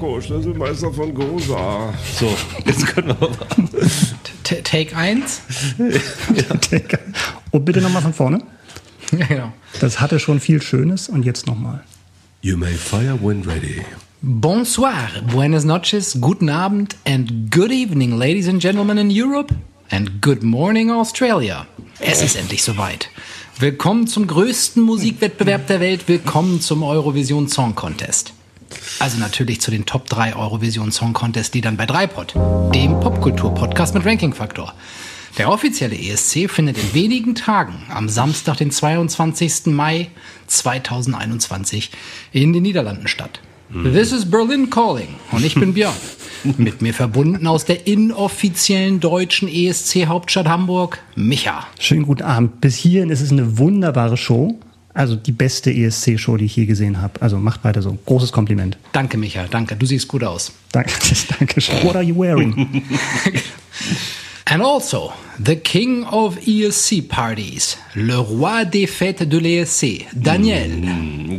Clocko, Schlüsselmeister von Gosa. So, jetzt können wir aber. Take 1. Und bitte nochmal von vorne. Ja, genau. Das hatte schon viel Schönes und jetzt nochmal. You may fire when ready. Bonsoir, buenas noches, guten Abend and good evening, ladies and gentlemen in Europe and good morning, Australia. Es ist endlich soweit. Willkommen zum größten Musikwettbewerb der Welt. Willkommen zum Eurovision Song Contest. Also natürlich zu den Top 3 Eurovision Song Contest Liedern bei Dreipod, dem Popkultur-Podcast mit Ranking-Faktor. Der offizielle ESC findet in wenigen Tagen am Samstag, den 22. Mai 2021 in den Niederlanden statt. This is Berlin Calling und ich bin Björn. Mit mir verbunden aus der inoffiziellen deutschen ESC-Hauptstadt Hamburg, Micha. Schönen guten Abend. Bis hierhin ist es eine wunderbare Show. Also die beste ESC-Show, die ich je gesehen habe. Also macht weiter so. Großes Kompliment. Danke, Micha, danke. Du siehst gut aus. Danke, Dankeschön. What are you wearing? And also, the king of ESC parties, le roi des fêtes de l'ESC, Daniel.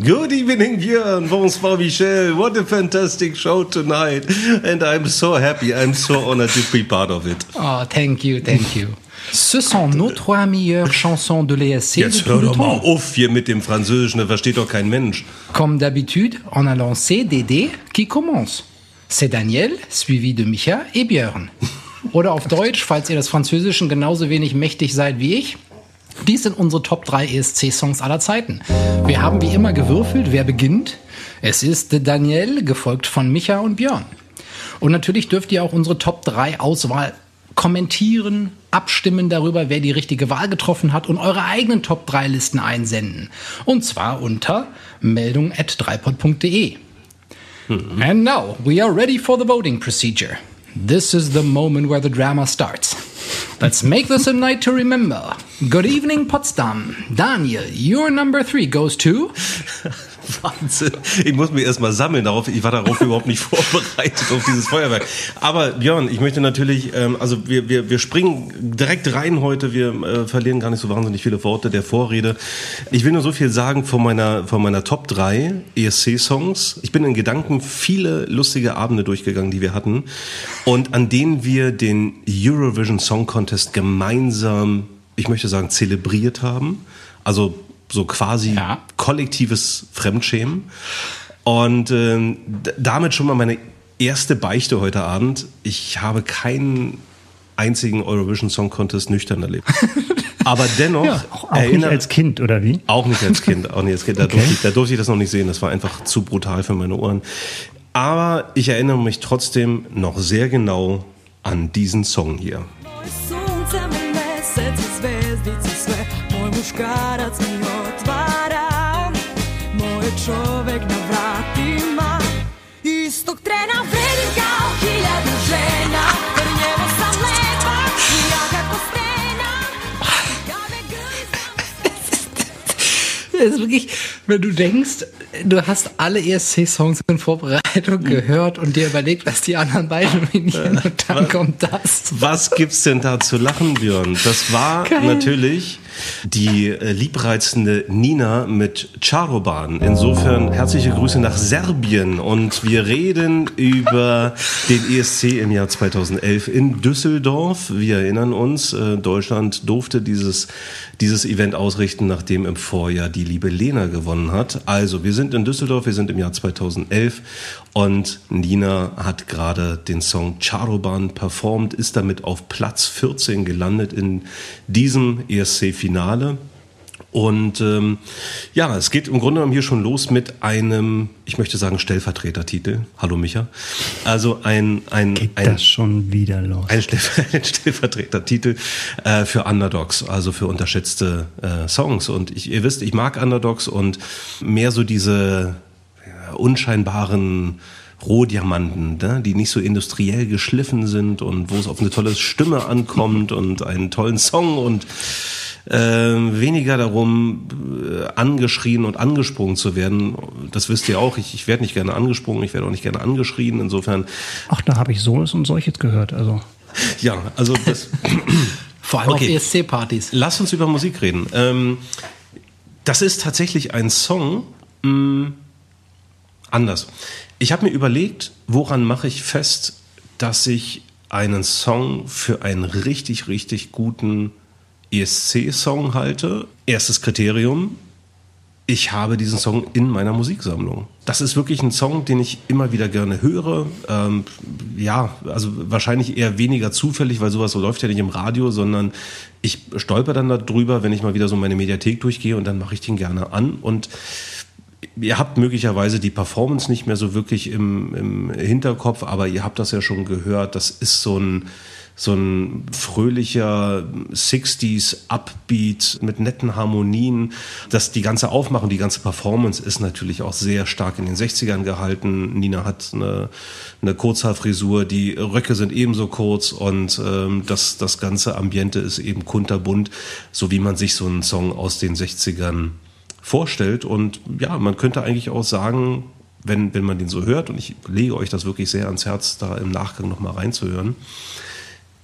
Good evening, Björn. Bonsoir, Michel. What a fantastic show tonight. And I'm so happy. I'm so honored to be part of it. Oh, thank you, thank you. Ce sont nos trois meilleures chansons de l'ESC Jetzt hör doch mal auf hier mit dem Französischen. Das versteht doch kein Mensch. Comme d'habitude, on a lancé des dés qui commencent. C'est Daniel, suivi de Micha et Björn. Oder auf Deutsch, falls ihr das Französischen genauso wenig mächtig seid wie ich. Dies sind unsere Top 3 ESC-Songs aller Zeiten. Wir haben wie immer gewürfelt, wer beginnt. Es ist Daniel, gefolgt von Micha und Björn. Und natürlich dürft ihr auch unsere Top 3 Auswahl kommentieren, abstimmen darüber, wer die richtige Wahl getroffen hat und eure eigenen Top 3 Listen einsenden. Und zwar unter meldung at dreipod.de. And now we are ready for the voting procedure. This is the moment where the drama starts. Let's make this a night to remember. Good evening, Potsdam. Daniel, your number three goes to. Wahnsinn. Ich muss mich erstmal sammeln darauf. Ich war darauf überhaupt nicht vorbereitet auf dieses Feuerwerk. Aber Björn, ich möchte natürlich, ähm, also wir, wir, wir springen direkt rein heute. Wir äh, verlieren gar nicht so wahnsinnig viele Worte der Vorrede. Ich will nur so viel sagen von meiner, von meiner Top 3 ESC-Songs. Ich bin in Gedanken viele lustige Abende durchgegangen, die wir hatten. Und an denen wir den Eurovision Song Contest gemeinsam, ich möchte sagen, zelebriert haben. Also so quasi Ja. kollektives Fremdschämen. Und ähm, damit schon mal meine erste Beichte heute Abend. Ich habe keinen einzigen Eurovision Song Contest nüchtern erlebt. Aber dennoch Auch nicht erinnere- als Kind, oder wie? auch nicht als Kind, auch nicht als Kind. Da, durfte ich, da durfte ich das noch nicht sehen. Das war einfach zu brutal für meine Ohren. Aber ich erinnere mich trotzdem noch sehr genau an diesen Song hier. Moj Es ist wirklich, wenn du denkst, du hast alle ESC-Songs in Vorbereitung gehört und dir überlegt, was die anderen beiden nominieren und dann kommt das. Was gibt's denn da zu lachen, Björn? Das war Geil. natürlich die äh, liebreizende Nina mit Charoban. Insofern herzliche Grüße nach Serbien und wir reden über den ESC im Jahr 2011 in Düsseldorf. Wir erinnern uns, äh, Deutschland durfte dieses, dieses Event ausrichten, nachdem im Vorjahr die liebe Lena gewonnen hat. Also wir sind in Düsseldorf, wir sind im Jahr 2011 und Nina hat gerade den Song Charoban performt, ist damit auf Platz 14 gelandet in diesem ESC-Finale. Und ähm, ja, es geht im Grunde genommen hier schon los mit einem, ich möchte sagen, Stellvertretertitel. Hallo Micha. Also ein, ein, Geht ein, das schon wieder los? ein, Stellver ein Stellvertretertitel äh, für Underdogs, also für unterschätzte äh, Songs. Und ich, ihr wisst, ich mag Underdogs und mehr so diese ja, unscheinbaren Rohdiamanten, ne? die nicht so industriell geschliffen sind und wo es auf eine tolle Stimme ankommt und einen tollen Song und äh, weniger darum, äh, angeschrien und angesprungen zu werden. Das wisst ihr auch. Ich, ich werde nicht gerne angesprungen, ich werde auch nicht gerne angeschrien. Insofern, Ach, da habe ich sowas und solches gehört. Also ja, also das. Vor allem Okay. auf ESC-Partys. Lass uns über Musik reden. Ähm, das ist tatsächlich ein Song. Mh, anders. Ich habe mir überlegt, woran mache ich fest, dass ich einen Song für einen richtig, richtig guten ESC-Song halte. Erstes Kriterium, ich habe diesen Song in meiner Musiksammlung. Das ist wirklich ein Song, den ich immer wieder gerne höre. Ähm, ja, also wahrscheinlich eher weniger zufällig, weil sowas so läuft ja nicht im Radio, sondern ich stolper dann darüber, wenn ich mal wieder so meine Mediathek durchgehe und dann mache ich den gerne an. Und ihr habt möglicherweise die Performance nicht mehr so wirklich im, im Hinterkopf, aber ihr habt das ja schon gehört. Das ist so ein, so ein fröhlicher 60s Upbeat mit netten Harmonien. Das, die ganze Aufmachung, die ganze Performance ist natürlich auch sehr stark in den 60ern gehalten. Nina hat eine, eine Kurzhaarfrisur, die Röcke sind ebenso kurz und ähm, das, das ganze Ambiente ist eben kunterbunt, so wie man sich so einen Song aus den 60ern vorstellt. Und ja, man könnte eigentlich auch sagen, wenn, wenn man den so hört, und ich lege euch das wirklich sehr ans Herz, da im Nachgang nochmal reinzuhören,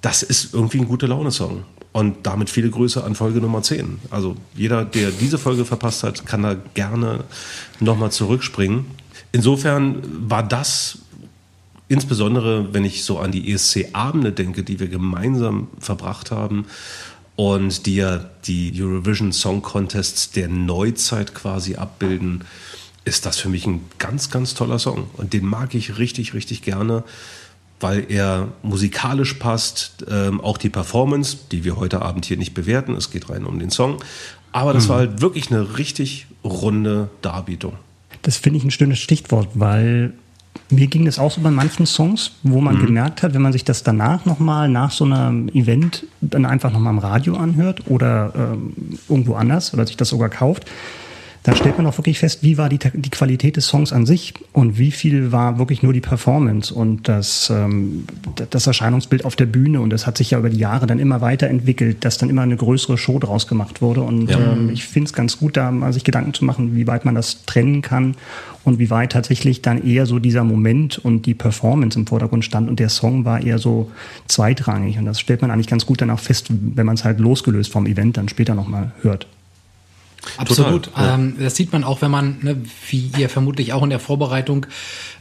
das ist irgendwie ein gute Laune-Song. Und damit viele Grüße an Folge Nummer 10. Also jeder, der diese Folge verpasst hat, kann da gerne nochmal zurückspringen. Insofern war das insbesondere, wenn ich so an die ESC-Abende denke, die wir gemeinsam verbracht haben und die ja die Eurovision Song Contests der Neuzeit quasi abbilden, ist das für mich ein ganz, ganz toller Song. Und den mag ich richtig, richtig gerne, weil er musikalisch passt. Ähm, auch die Performance, die wir heute Abend hier nicht bewerten, es geht rein um den Song. Aber das war halt wirklich eine richtig runde Darbietung. Das finde ich ein schönes Stichwort, weil mir ging das auch so bei manchen Songs, wo man gemerkt hat, wenn man sich das danach nochmal nach so einem Event dann einfach nochmal im Radio anhört oder ähm, irgendwo anders oder sich das sogar kauft, da stellt man auch wirklich fest, wie war die, die Qualität des Songs an sich und wie viel war wirklich nur die Performance und das, ähm, das Erscheinungsbild auf der Bühne. Und das hat sich ja über die Jahre dann immer weiterentwickelt, dass dann immer eine größere Show draus gemacht wurde. Und Ja. ähm, ich finde es ganz gut, da mal sich Gedanken zu machen, wie weit man das trennen kann und wie weit tatsächlich dann eher so dieser Moment und die Performance im Vordergrund stand und der Song war eher so zweitrangig. Und das stellt man eigentlich ganz gut dann auch fest, wenn man es halt losgelöst vom Event dann später nochmal hört. Absolut. Total, ja. Ähm, das sieht man auch, wenn man, ne, wie ihr vermutlich auch in der Vorbereitung,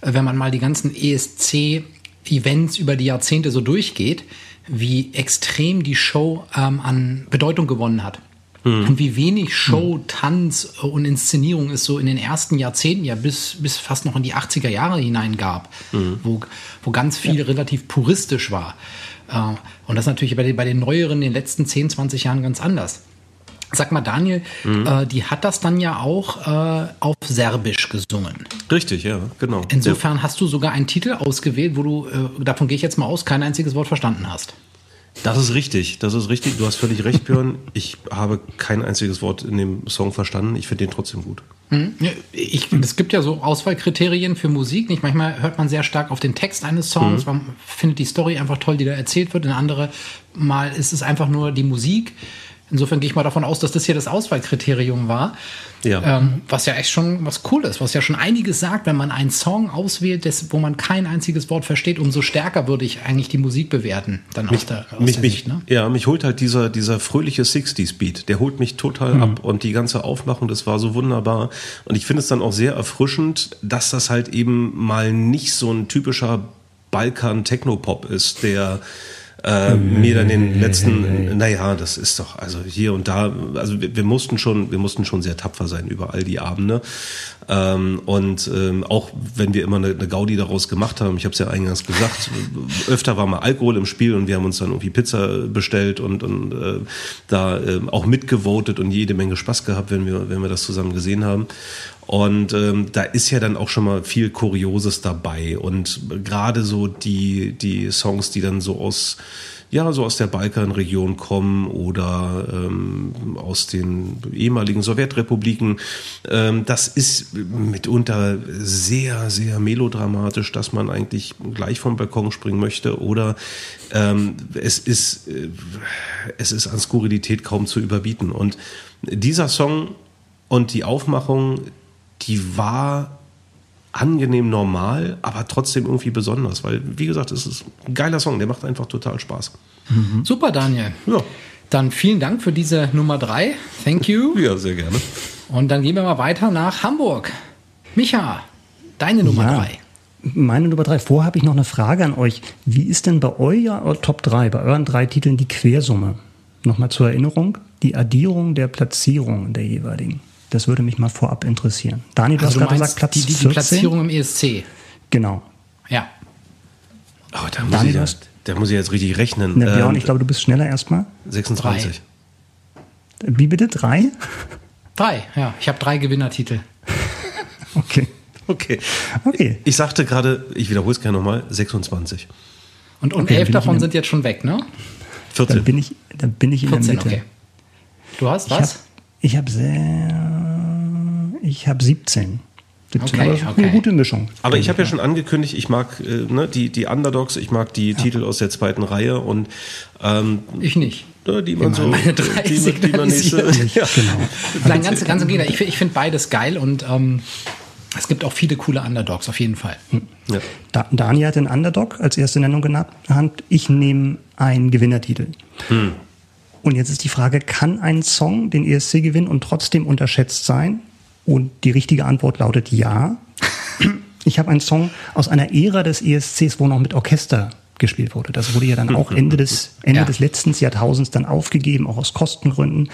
äh, wenn man mal die ganzen ESC-Events über die Jahrzehnte so durchgeht, wie extrem die Show ähm, an Bedeutung gewonnen hat. Und wie wenig Show, Tanz äh, und Inszenierung es so in den ersten Jahrzehnten ja bis, bis fast noch in die 80er Jahre hinein gab, wo, wo ganz viel relativ puristisch war. Äh, und das ist natürlich bei den, bei den neueren, in den letzten 10, 20 Jahren ganz anders. Sag mal, Daniel, äh, die hat das dann ja auch äh, auf Serbisch gesungen. Richtig, ja, genau. Insofern hast du sogar einen Titel ausgewählt, wo du, äh, davon gehe ich jetzt mal aus, kein einziges Wort verstanden hast. Das ist richtig, das ist richtig. Du hast völlig recht, Björn. Ich habe kein einziges Wort in dem Song verstanden. Ich finde den trotzdem gut. Ja, Ich, es gibt ja so Auswahlkriterien für Musik. Nicht? Manchmal hört man sehr stark auf den Text eines Songs, man findet die Story einfach toll, die da erzählt wird. In andere Mal ist es einfach nur die Musik. Insofern gehe ich mal davon aus, dass das hier das Auswahlkriterium war. Ja. Ähm, was ja echt schon was cool ist, was ja schon einiges sagt, wenn man einen Song auswählt, des, wo man kein einziges Wort versteht, umso stärker würde ich eigentlich die Musik bewerten. Dann aus der, aus mich, der mich, Sicht, ne? Ja, mich holt halt dieser, dieser fröhliche 60s-Beat, der holt mich total Mhm. ab und die ganze Aufmachung, das war so wunderbar. Und ich finde es dann auch sehr erfrischend, dass das halt eben mal nicht so ein typischer Balkan-Technopop ist, der äh, mir dann den letzten, naja, das ist doch, also hier und da, also wir, wir mussten schon, wir mussten schon sehr tapfer sein über all die Abende. Ähm, und ähm, auch wenn wir immer eine, eine Gaudi daraus gemacht haben, ich habe es ja eingangs gesagt, öfter war mal Alkohol im Spiel und wir haben uns dann irgendwie Pizza bestellt und, und äh, da äh, auch mitgevotet und jede Menge Spaß gehabt, wenn wir, wenn wir das zusammen gesehen haben. Und ähm, da ist ja dann auch schon mal viel Kurioses dabei. Und gerade so die, die Songs, die dann so aus ja, so aus der Balkanregion kommen oder ähm, aus den ehemaligen Sowjetrepubliken. Ähm, das ist mitunter sehr, sehr melodramatisch, dass man eigentlich gleich vom Balkon springen möchte oder ähm, es ist, äh, es ist an Skurrilität kaum zu überbieten. Und dieser Song und die Aufmachung, die war angenehm normal, aber trotzdem irgendwie besonders, weil, wie gesagt, es ist ein geiler Song, der macht einfach total Spaß. Super, Daniel. Ja. Dann vielen Dank für diese Nummer drei. Thank you. Ja, sehr gerne. Und dann gehen wir mal weiter nach Hamburg. Micha, deine Nummer Ja. drei. Meine Nummer drei. Vorher habe ich noch eine Frage an euch. Wie ist denn bei eurer Top 3, bei euren drei Titeln die Quersumme? Nochmal zur Erinnerung, die Addierung der Platzierungen der jeweiligen. Das würde mich mal vorab interessieren. Daniel, du Also hast gerade gesagt, Platz die, die, die 14. Platzierung im ESC. Genau. Ja. Oh, da muss, Daniel, ich ja, hast- da muss ich jetzt richtig rechnen. Na, Björn, Ähm, ich glaube, du bist schneller erstmal. 26. Wie bitte? Drei? Drei, ja. Ich habe drei Gewinnertitel. Okay. Okay. Okay. Ich sagte gerade, ich wiederhole es gerne nochmal, 26. Und, und Okay, elf davon in- sind jetzt schon weg, ne? 14. Dann bin ich, dann bin ich in 14, der Mitte. okay. Du hast was? Ich hab sehr, ich habe 17. 17 Okay, okay. eine gute Mischung. Aber ich habe ja schon angekündigt, ich mag äh, ne, die, die Underdogs, ich mag die Titel aus der zweiten Reihe und ähm, Ich nicht. die man so, meine drei die, man- die man nächste, ja. Genau. Nein, ganz, ganz im Gegenteil. Ich, find- ich finde beides geil und ähm, es gibt auch viele coole Underdogs, auf jeden Fall. Ja. Da, Dani hat den Underdog als erste Nennung genannt. Ich nehme einen Gewinnertitel. Und jetzt ist die Frage, kann ein Song den ESC gewinnen und trotzdem unterschätzt sein? Und die richtige Antwort lautet ja. Ich habe einen Song aus einer Ära des ESCs, wo noch mit Orchester gespielt wurde. Das wurde ja dann auch Ende des, Ende Ja. des letzten Jahrtausends dann aufgegeben, auch aus Kostengründen.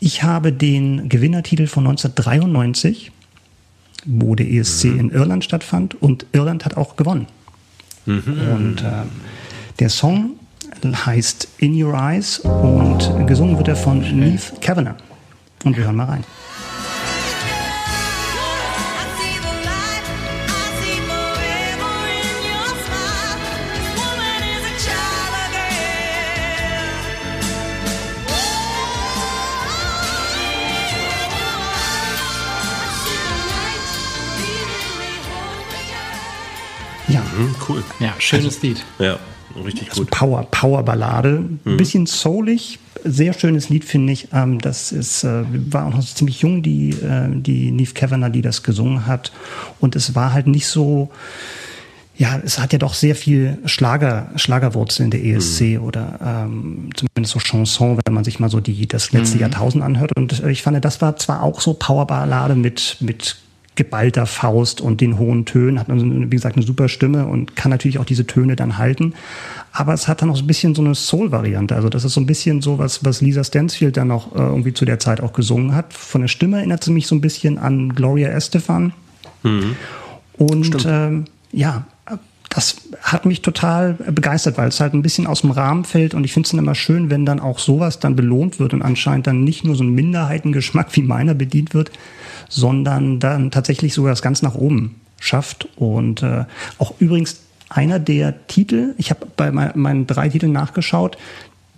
Ich habe den Gewinnertitel von 1993, wo der ESC in Irland stattfand und Irland hat auch gewonnen. Und äh, der Song heißt In Your Eyes und gesungen wird er von Neve Kavanagh. Und wir hören mal rein. Ja, Hm, cool. Ja, schönes Lied. Ja, richtig gut. Power, Power Ballade, ein bisschen soulig, sehr schönes Lied finde ich. Ähm, das ist äh, war auch noch ziemlich jung die äh, die Neve Kavanagh, die das gesungen hat und es war halt nicht so ja, es hat ja doch sehr viel Schlager, Schlagerwurzeln der ESC oder ähm, zumindest so Chanson, wenn man sich mal so die das letzte Jahrtausend anhört. Und äh, ich fand, das war zwar auch so Powerballade mit mit geballter Faust und den hohen Tönen, hat also, wie gesagt eine super Stimme und kann natürlich auch diese Töne dann halten. Aber es hat dann auch so ein bisschen so eine Soul-Variante. Also das ist so ein bisschen so was, was Lisa Stansfield dann auch äh, irgendwie zu der Zeit auch gesungen hat. Von der Stimme erinnert sie mich so ein bisschen an Gloria Estefan. Und ähm, ja, das hat mich total begeistert, weil es halt ein bisschen aus dem Rahmen fällt und ich finde es dann immer schön, wenn dann auch sowas dann belohnt wird und anscheinend dann nicht nur so ein Minderheitengeschmack wie meiner bedient wird, sondern dann tatsächlich sogar das ganz nach oben schafft. Und äh, auch übrigens einer der Titel, ich habe bei mein, meinen drei Titeln nachgeschaut,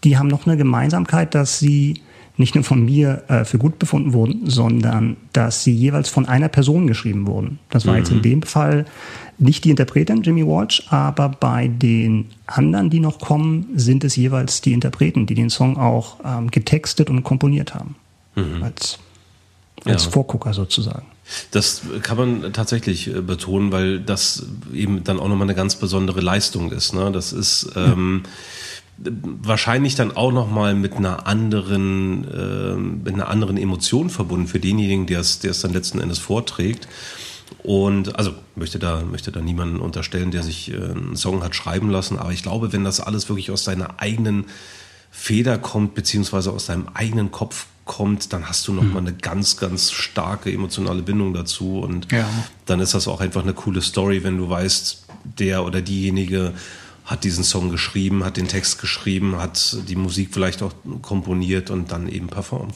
die haben noch eine Gemeinsamkeit, dass sie nicht nur von mir äh, für gut befunden wurden, sondern dass sie jeweils von einer Person geschrieben wurden. Das war jetzt in dem Fall nicht die Interpretin Jimmy Walsh, aber bei den anderen, die noch kommen, sind es jeweils die Interpreten, die den Song auch ähm, getextet und komponiert haben. Als, als Ja. Vorgucker sozusagen. Das kann man tatsächlich äh, betonen, weil das eben dann auch nochmal eine ganz besondere Leistung ist. Ne? Das ist ähm, wahrscheinlich dann auch nochmal mit einer anderen, ähm, mit einer anderen Emotion verbunden für denjenigen, der es, der es dann letzten Endes vorträgt. Und also möchte da, möchte da niemanden unterstellen, der sich äh, einen Song hat schreiben lassen. Aber ich glaube, wenn das alles wirklich aus seiner eigenen Feder kommt, beziehungsweise aus deinem eigenen Kopf kommt, dann hast du nochmal eine ganz, ganz starke emotionale Bindung dazu. Und Ja. dann ist das auch einfach eine coole Story, wenn du weißt, der oder diejenige hat diesen Song geschrieben, hat den Text geschrieben, hat die Musik vielleicht auch komponiert und dann eben performt.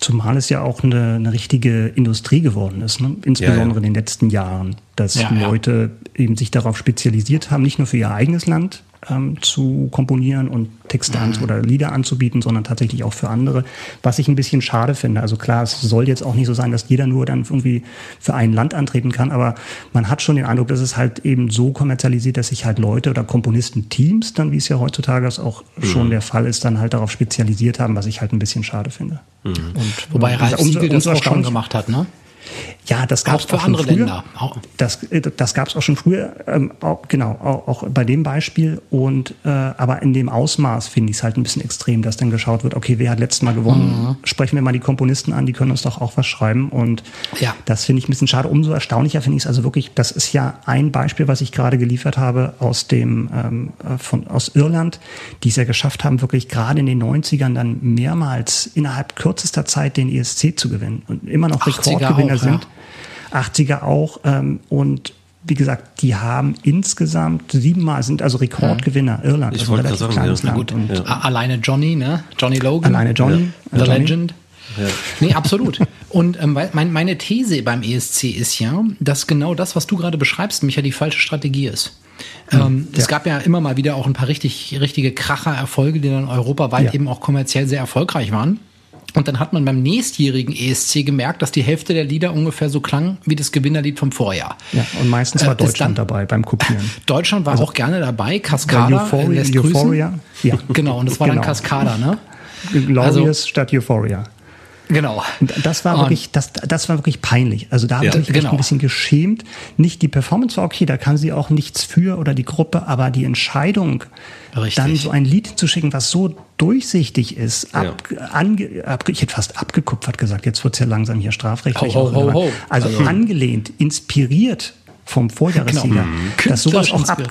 Zumal es ja auch eine, eine richtige Industrie geworden ist, ne? insbesondere Ja, ja. in den letzten Jahren, dass Ja, ja. Leute eben sich darauf spezialisiert haben, nicht nur für ihr eigenes Land ähm, zu komponieren und Texte Mhm. oder Lieder anzubieten, sondern tatsächlich auch für andere, was ich ein bisschen schade finde. Also klar, es soll jetzt auch nicht so sein, dass jeder nur dann irgendwie für ein Land antreten kann, aber man hat schon den Eindruck, dass es halt eben so kommerzialisiert, dass sich halt Leute oder Komponisten-Teams, dann wie es ja heutzutage auch Mhm. schon der Fall ist, dann halt darauf spezialisiert haben, was ich halt ein bisschen schade finde. Und, Wobei äh, Ralf Siegel das auch schon gemacht hat, ne? Ja, das gab es Auch auch schon andere früher. Länder. Auch. Das, äh, das gab es auch schon früher, ähm, auch, genau, auch, bei dem Beispiel. Und äh, aber in dem Ausmaß finde ich es halt ein bisschen extrem, dass dann geschaut wird, okay, wer hat letztes Mal gewonnen? Sprechen wir mal die Komponisten an, die können uns doch auch was schreiben. Und Ja. das finde ich ein bisschen schade. Umso erstaunlicher finde ich es also wirklich, das ist ja ein Beispiel, was ich gerade geliefert habe aus dem ähm, äh, von aus Irland, die es ja geschafft haben, wirklich gerade in den 90ern dann mehrmals innerhalb kürzester Zeit den ESC zu gewinnen und immer noch 80er Rekordgewinner auch, ja. sind. 80er auch. Ähm, und wie gesagt, die haben insgesamt siebenmal, sind also Rekordgewinner Irland. Ich also wollte relativ gerade sagen, kleines ja. Land. Und Ja. Alleine Johnny, ne? Johnny Logan. Alleine Johnny. The Johnny. Legend. Nee, absolut. Und ähm, weil- mein, meine These beim ESC ist ja, dass genau das, was du gerade beschreibst, Micha, die falsche Strategie ist. Ähm, Es gab ja immer mal wieder auch ein paar richtig, richtige Kracher-Erfolge, die dann europaweit Ja. eben auch kommerziell sehr erfolgreich waren. Und dann hat man beim nächstjährigen ESC gemerkt, dass die Hälfte der Lieder ungefähr so klang wie das Gewinnerlied vom Vorjahr. Ja, und meistens Äh, war Deutschland dann- dabei beim Kopieren. Deutschland war Also auch gerne dabei. Bei Cascada Euphoria, lässt grüßen. Euphoria. Ja. Genau, und das war dann Genau. Cascada, ne? Glorious statt Euphoria. Genau. Das war wirklich, das, das war wirklich peinlich. Also da habe Ja. ich mich Genau. ein bisschen geschämt. Nicht die Performance war okay, da kann sie auch nichts für oder die Gruppe, aber die Entscheidung, Richtig. dann so ein Lied zu schicken, was so durchsichtig ist, Ja. ab, ange, ab, ich hätte fast abgekupfert gesagt, jetzt wird's ja langsam hier strafrechtlich. Ho, ho, auch ho. Also, Also- angelehnt, inspiriert vom Vorjahressieger. Genau. Dass, sowas auch ab,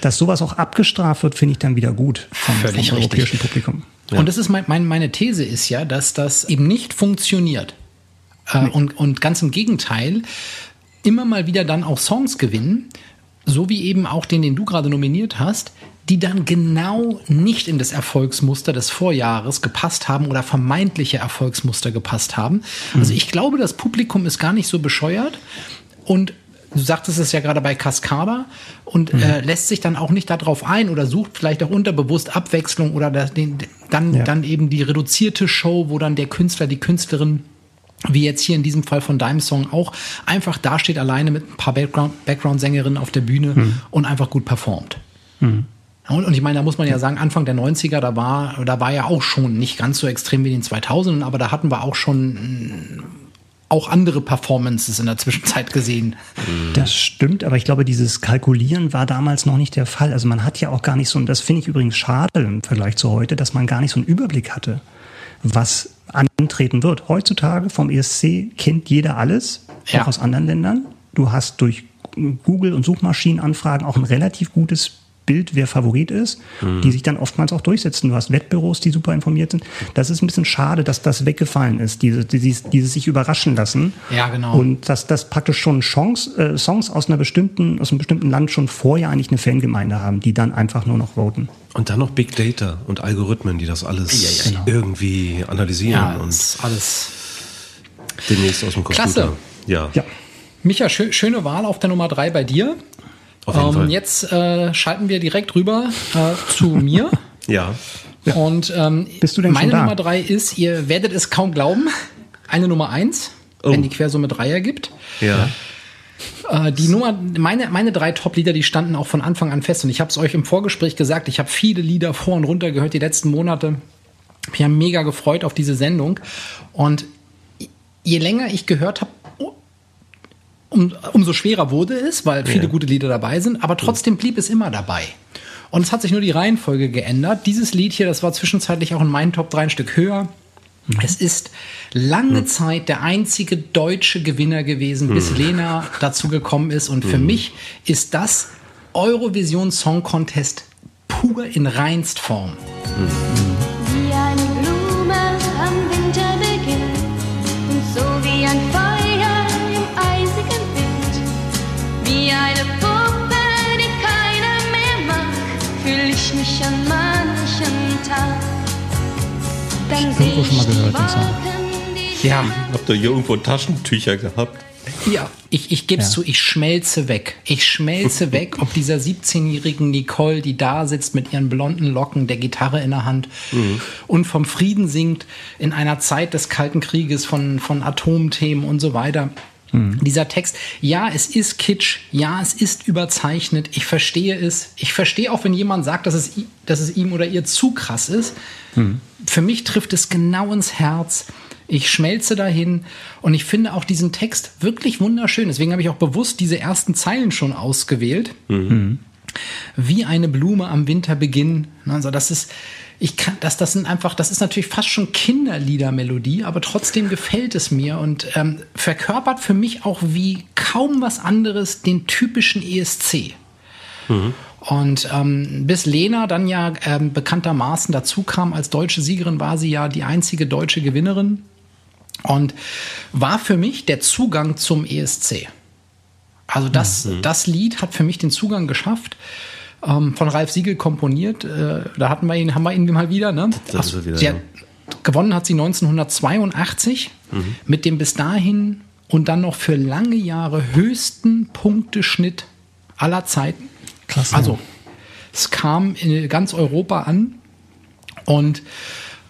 dass sowas auch abgestraft wird, finde ich dann wieder gut vom, Völlig vom richtig. europäischen Publikum. Und das ist mein, mein, meine These ist ja, dass das eben nicht funktioniert. Äh, und, und ganz im Gegenteil, immer mal wieder dann auch Songs gewinnen, so wie eben auch den, den du gerade nominiert hast, die dann genau nicht in das Erfolgsmuster des Vorjahres gepasst haben oder vermeintliche Erfolgsmuster gepasst haben. Also ich glaube, das Publikum ist gar nicht so bescheuert und du sagtest es ja gerade bei Cascada und äh, lässt sich dann auch nicht darauf ein oder sucht vielleicht auch unterbewusst Abwechslung oder das, den, dann, Ja. dann eben die reduzierte Show, wo dann der Künstler, die Künstlerin wie jetzt hier in diesem Fall von deinem Song auch, einfach dasteht alleine mit ein paar Background- Background-Sängerinnen auf der Bühne und einfach gut performt. Und, und ich meine, da muss man ja sagen, Anfang der 90er, da war, da war ja auch schon nicht ganz so extrem wie in den 2000ern, aber da hatten wir auch schon mm, auch andere Performances in der Zwischenzeit gesehen. Das stimmt, aber ich glaube, dieses Kalkulieren war damals noch nicht der Fall. Also man hat ja auch gar nicht so, und das finde ich übrigens schade im Vergleich zu heute, dass man gar nicht so einen Überblick hatte, was antreten wird. Heutzutage vom ESC kennt jeder alles, Ja. auch aus anderen Ländern. Du hast durch Google und Suchmaschinenanfragen auch ein relativ gutes Bild, wer Favorit ist, die sich dann oftmals auch durchsetzen. Du hast Wettbüros, die super informiert sind. Das ist ein bisschen schade, dass das weggefallen ist, diese, dieses, dieses sich überraschen lassen. Ja, genau. Und dass das praktisch schon Chance, äh, Songs aus einer bestimmten, aus einem bestimmten Land schon vorher eigentlich eine Fangemeinde haben, die dann einfach nur noch voten. Und dann noch Big Data und Algorithmen, die das alles irgendwie analysieren Ja, und alles. demnächst aus dem Computer. Klasse. Ja, Ja. Micha, schö schöne Wahl auf der Nummer drei bei dir. Auf jeden Ähm, Fall. jetzt äh, schalten wir direkt rüber äh, zu mir. Ja, Und ähm, Bist du denn meine schon da? Nummer drei ist, ihr werdet es kaum glauben, eine Nummer eins, Oh. wenn die Quersumme drei ergibt. ja. Äh, die Nummer, meine, meine drei Top-Lieder, die standen auch von Anfang an fest. Und ich habe es euch im Vorgespräch gesagt, ich habe viele Lieder vor und runter gehört die letzten Monate. Ich habe mega gefreut auf diese Sendung. Und je länger ich gehört habe, um, umso schwerer wurde es, weil viele Ja. gute Lieder dabei sind, aber trotzdem blieb es immer dabei. Und es hat sich nur die Reihenfolge geändert. Dieses Lied hier, das war zwischenzeitlich auch in meinen Top 3 ein Stück höher. Es ist lange Zeit der einzige deutsche Gewinner gewesen, bis Lena dazu gekommen ist. Und für mich ist das Eurovision Song Contest pur in reinst Form. Irgendwo schon mal ich gehört, den Song. Ja, Habt ihr hier irgendwo Taschentücher gehabt? ja. Ich, ich gebe es zu, ich schmelze weg. Ich schmelze weg, ob dieser 17-jährigen Nicole, die da sitzt mit ihren blonden Locken, der Gitarre in der Hand und vom Frieden singt in einer Zeit des Kalten Krieges von, von Atomthemen und so weiter. Dieser Text, ja, es ist kitsch, ja, es ist überzeichnet, ich verstehe es. Ich verstehe auch, wenn jemand sagt, dass es, dass es ihm oder ihr zu krass ist. Für mich trifft es genau ins Herz. Ich schmelze dahin und ich finde auch diesen Text wirklich wunderschön. Deswegen habe ich auch bewusst diese ersten Zeilen schon ausgewählt. Wie eine Blume am Winterbeginn. Also das ist, ich kann, das, das sind einfach, das ist natürlich fast schon Kinderliedermelodie, aber trotzdem gefällt es mir und ähm, verkörpert für mich auch wie kaum was anderes den typischen ESC. Und ähm, bis Lena dann ja ähm, bekanntermaßen dazu kam als deutsche Siegerin, war sie ja die einzige deutsche Gewinnerin und war für mich der Zugang zum ESC. Also das, das Lied hat für mich den Zugang geschafft. Ähm, von Ralf Siegel komponiert. Äh, da hatten wir ihn, haben wir ihn mal wieder. Ne? Da ist er wieder, sie ja. hat, gewonnen hat sie 1982 mit dem bis dahin und dann noch für lange Jahre höchsten Punkteschnitt aller Zeiten. Krass. Also es kam in ganz Europa an und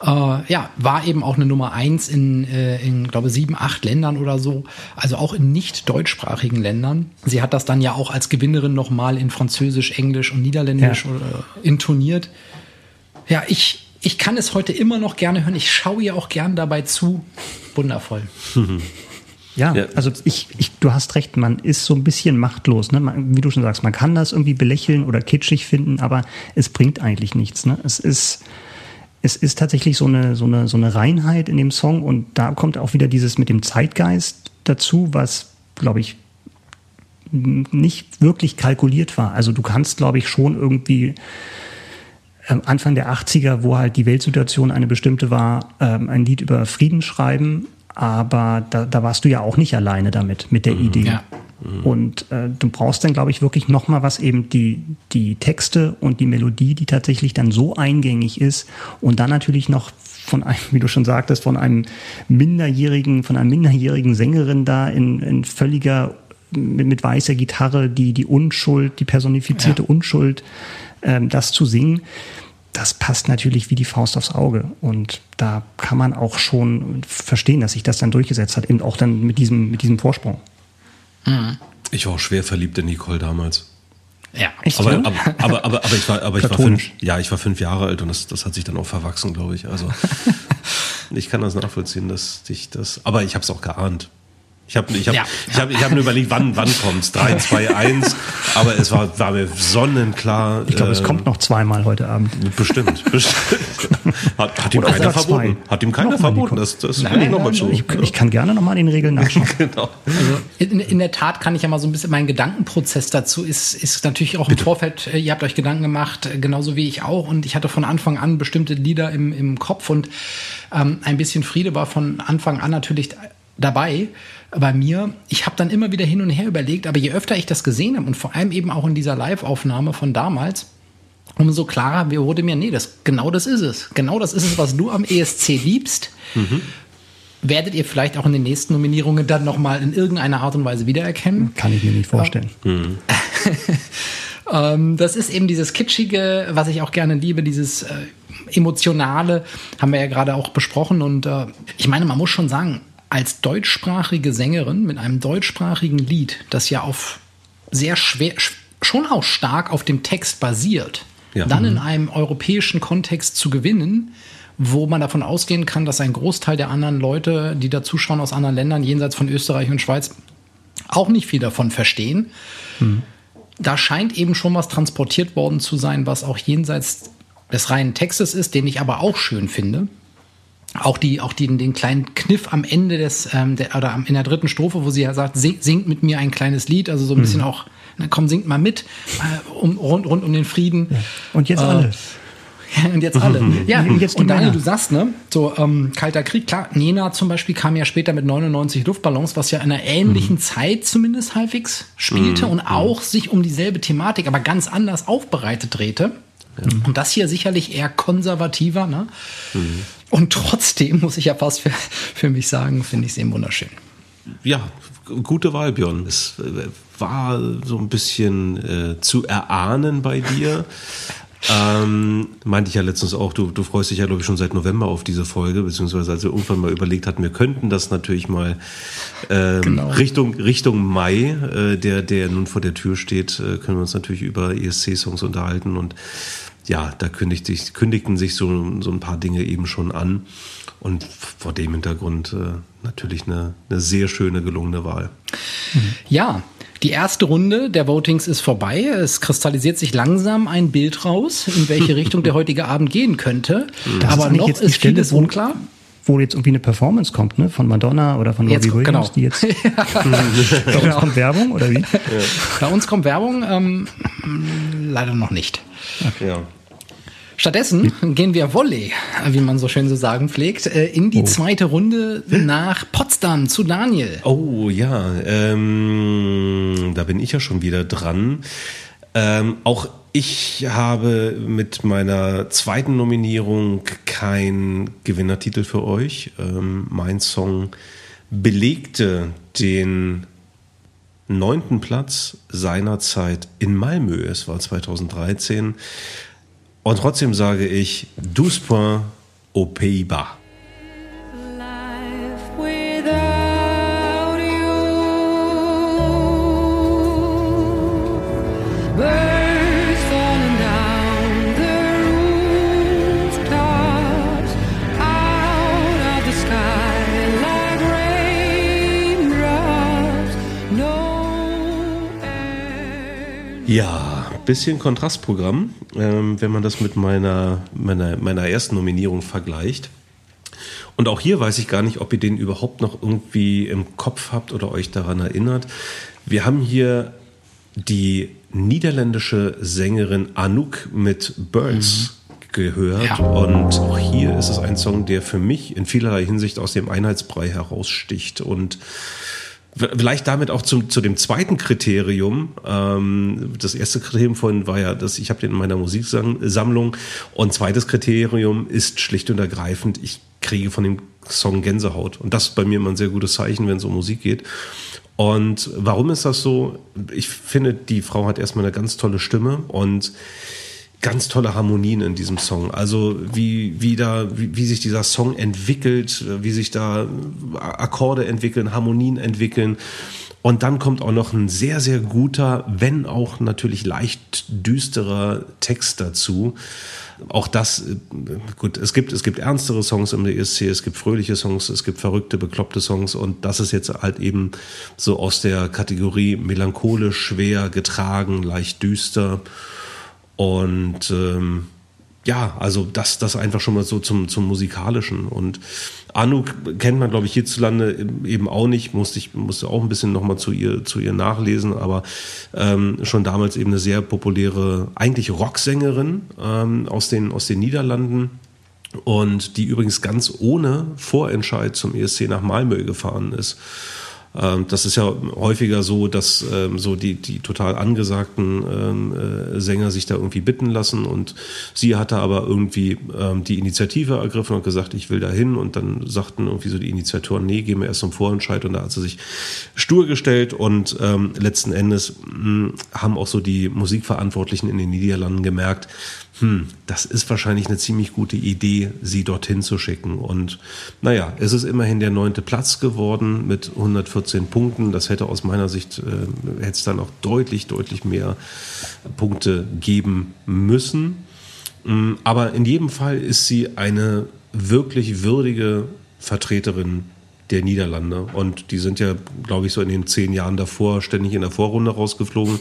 äh, ja, war eben auch eine Nummer eins in, äh, in glaube sieben, acht Ländern oder so, also auch in nicht deutschsprachigen Ländern. Sie hat das dann ja auch als Gewinnerin nochmal in Französisch, Englisch und Niederländisch Ja. äh, intoniert. Ja, ich, ich kann es heute immer noch gerne hören. Ich schaue ihr auch gern dabei zu. Wundervoll. Ja, Ja. also ich, ich, du hast recht, man ist so ein bisschen machtlos. Ne? Man, wie du schon sagst, man kann das irgendwie belächeln oder kitschig finden, aber es bringt eigentlich nichts. Ne? Es ist, es ist tatsächlich so eine, so, eine, so eine Reinheit in dem Song und da kommt auch wieder dieses mit dem Zeitgeist dazu, was, glaube ich, nicht wirklich kalkuliert war. Also du kannst, glaube ich, schon irgendwie ähm, Anfang der 80er, wo halt die Weltsituation eine bestimmte war, ähm, ein Lied über Frieden schreiben, aber da, da warst du ja auch nicht alleine damit, mit der Idee. Ja. Und äh, du brauchst dann, glaube ich, wirklich nochmal was eben die, die Texte und die Melodie, die tatsächlich dann so eingängig ist und dann natürlich noch von einem, wie du schon sagtest, von einem minderjährigen, von einer minderjährigen Sängerin da in, in völliger mit, mit weißer Gitarre die, die Unschuld, die personifizierte Ja. Unschuld, ähm, das zu singen, das passt natürlich wie die Faust aufs Auge. Und da kann man auch schon verstehen, dass sich das dann durchgesetzt hat, eben auch dann mit diesem, mit diesem Vorsprung. Ich war auch schwer verliebt in Nicole damals. Ja. Echt? Aber, aber, aber, aber, aber ich war, aber ich war fünf, ja, ich war fünf Jahre alt und das, das hat sich dann auch verwachsen, glaube ich. Also ich kann das nachvollziehen, dass dich das. Aber ich habe es auch geahnt. Ich habe ich hab, Ja. ich hab, ich hab nur überlegt, wann, wann kommt's? 3, 2, 1. Aber es war, war mir sonnenklar. ich glaube, es ähm, kommt noch zweimal heute Abend. Bestimmt, bestimmt. Hat, hat ihm Oder keiner verboten. zwei. Hat ihm keiner Nochmal, verboten. Das, das Nein, will ich nein, nochmal zu. Ich, ich kann gerne nochmal den Regeln nachschauen. genau. Also in, in der Tat kann ich ja mal so ein bisschen, mein Gedankenprozess dazu ist, ist natürlich auch im Vorfeld, äh, ihr habt euch Gedanken gemacht, äh, genauso wie ich auch. Und ich hatte von Anfang an bestimmte Lieder im, im Kopf und ähm, ein bisschen Friede war von Anfang an natürlich dabei bei mir. Ich habe dann immer wieder hin und her überlegt, aber je öfter ich das gesehen habe und vor allem eben auch in dieser Live-Aufnahme von damals, umso klarer wurde mir, nee, das, genau das ist es. Genau das ist es, was du am ESC liebst. Werdet ihr vielleicht auch in den nächsten Nominierungen dann nochmal in irgendeiner Art und Weise wiedererkennen. Kann ich mir nicht vorstellen. Ähm, das ist eben dieses Kitschige, was ich auch gerne liebe, dieses äh, Emotionale, haben wir ja gerade auch besprochen. Und äh, ich meine, man muss schon sagen, als deutschsprachige Sängerin mit einem deutschsprachigen Lied, das ja auf sehr schwer, sch- schon auch stark auf dem Text basiert, Ja. dann Mhm. in einem europäischen Kontext zu gewinnen, wo man davon ausgehen kann, dass ein Großteil der anderen Leute, die da zuschauen aus anderen Ländern, jenseits von Österreich und Schweiz, auch nicht viel davon verstehen da scheint eben schon was transportiert worden zu sein, was auch jenseits des reinen Textes ist, den ich aber auch schön finde. Auch die, auch die, den kleinen Kniff am Ende des, ähm, der, oder in der dritten Strophe, wo sie ja sagt, sing, singt mit mir ein kleines Lied, also so ein bisschen auch, na komm, singt mal mit, äh, um, rund, rund um den Frieden. Und jetzt Äh, alle. und jetzt alle. Ja, Und jetzt und Daniel, du sagst, ne, so ähm, Kalter Krieg, klar, Nena zum Beispiel kam ja später mit 99 Luftballons, was ja in einer ähnlichen Mhm. Zeit zumindest halbwegs spielte und auch sich um dieselbe Thematik, aber ganz anders aufbereitet drehte. Und das hier sicherlich eher konservativer, ne? Und trotzdem muss ich ja fast für, für mich sagen, finde ich es eben wunderschön. Ja, gute Wahl, Björn. Es äh, war so ein bisschen äh, zu erahnen bei dir. Ähm, meinte ich ja letztens auch, du, du freust dich ja, glaube ich, schon seit November auf diese Folge, beziehungsweise als wir irgendwann mal überlegt hatten, wir könnten das natürlich mal ähm, Genau. Richtung, Richtung Mai, äh, der, der nun vor der Tür steht, äh, können wir uns natürlich über ESC-Songs unterhalten und ja, da kündigt sich, kündigten sich so, so ein paar Dinge eben schon an und vor dem Hintergrund äh, natürlich eine, eine sehr schöne, gelungene Wahl. Ja, die erste Runde der Votings ist vorbei. Es kristallisiert sich langsam ein Bild raus, in welche Richtung der heutige Abend gehen könnte. Das Aber eigentlich noch jetzt ist Stelle, vieles unklar. Wo jetzt irgendwie eine Performance kommt, ne? Von Madonna oder von Jetzt- Robbie Williams, genau. die jetzt. Bei uns kommt Werbung, oder wie? Bei uns kommt Werbung, ähm, leider noch nicht. Ja. Stattdessen gehen wir Volley, wie man so schön so sagen pflegt, äh, in die zweite Runde nach Potsdam zu Daniel. Oh ja, ähm, da bin ich ja schon wieder dran. Ähm, auch ich habe mit meiner zweiten Nominierung keinen Gewinnertitel für euch. Ähm, mein Song belegte den neunten Platz seinerzeit in Malmö. Es war 2013. Und trotzdem sage ich, douze points au Pays-Bas. Ja, bisschen Kontrastprogramm, ähm, wenn man das mit meiner, meiner, meiner ersten Nominierung vergleicht. Und auch hier weiß ich gar nicht, ob ihr den überhaupt noch irgendwie im Kopf habt oder euch daran erinnert. Wir haben hier die niederländische Sängerin Anouk mit Birds gehört. Ja. Und auch hier ist es ein Song, der für mich in vielerlei Hinsicht aus dem Einheitsbrei heraussticht. Und Vielleicht damit auch zum, zu dem zweiten Kriterium. Ähm, das erste Kriterium vorhin war ja, dass ich habe den in meiner Musiksammlung. Und zweites Kriterium ist schlicht und ergreifend, ich kriege von dem Song Gänsehaut. Und das ist bei mir immer ein sehr gutes Zeichen, wenn es um Musik geht. Und warum ist das so? Ich finde, die Frau hat erstmal eine ganz tolle Stimme und ganz tolle Harmonien in diesem Song. Also wie, wie, da, wie, wie sich dieser Song entwickelt, wie sich da Akkorde entwickeln, Harmonien entwickeln. Und dann kommt auch noch ein sehr, sehr guter, wenn auch natürlich leicht düsterer Text dazu. Auch das, gut, es gibt, es gibt ernstere Songs im ESC, es gibt fröhliche Songs, es gibt verrückte, bekloppte Songs und das ist jetzt halt eben so aus der Kategorie melancholisch, schwer, getragen, leicht düster. Und ähm, ja, also das, das einfach schon mal so zum, zum Musikalischen. Und Anouk kennt man, glaube ich, hierzulande eben auch nicht. Musste ich musste auch ein bisschen nochmal zu ihr, zu ihr nachlesen, aber ähm, schon damals eben eine sehr populäre, eigentlich Rocksängerin ähm, aus, den, aus den Niederlanden. Und die übrigens ganz ohne Vorentscheid zum ESC nach Malmö gefahren ist. Ähm, Das ist ja häufiger so, dass ähm, so die, die total angesagten ähm, äh, Sänger sich da irgendwie bitten lassen und sie hatte aber irgendwie ähm, die Initiative ergriffen und gesagt, ich will da hin und dann sagten irgendwie so die Initiatoren, nee, gehen wir erst zum Vorentscheid und da hat sie sich stur gestellt und ähm, letzten Endes mh, haben auch so die Musikverantwortlichen in den Niederlanden gemerkt, hm, das ist wahrscheinlich eine ziemlich gute Idee, sie dorthin zu schicken. Und naja, es ist immerhin der neunte Platz geworden mit 114 Punkten. Das hätte aus meiner Sicht, äh, hätte es dann auch deutlich, deutlich mehr Punkte geben müssen. Mm, Aber in jedem Fall ist sie eine wirklich würdige Vertreterin der Niederlande. Und die sind ja, glaube ich, so in den zehn Jahren davor ständig in der Vorrunde rausgeflogen.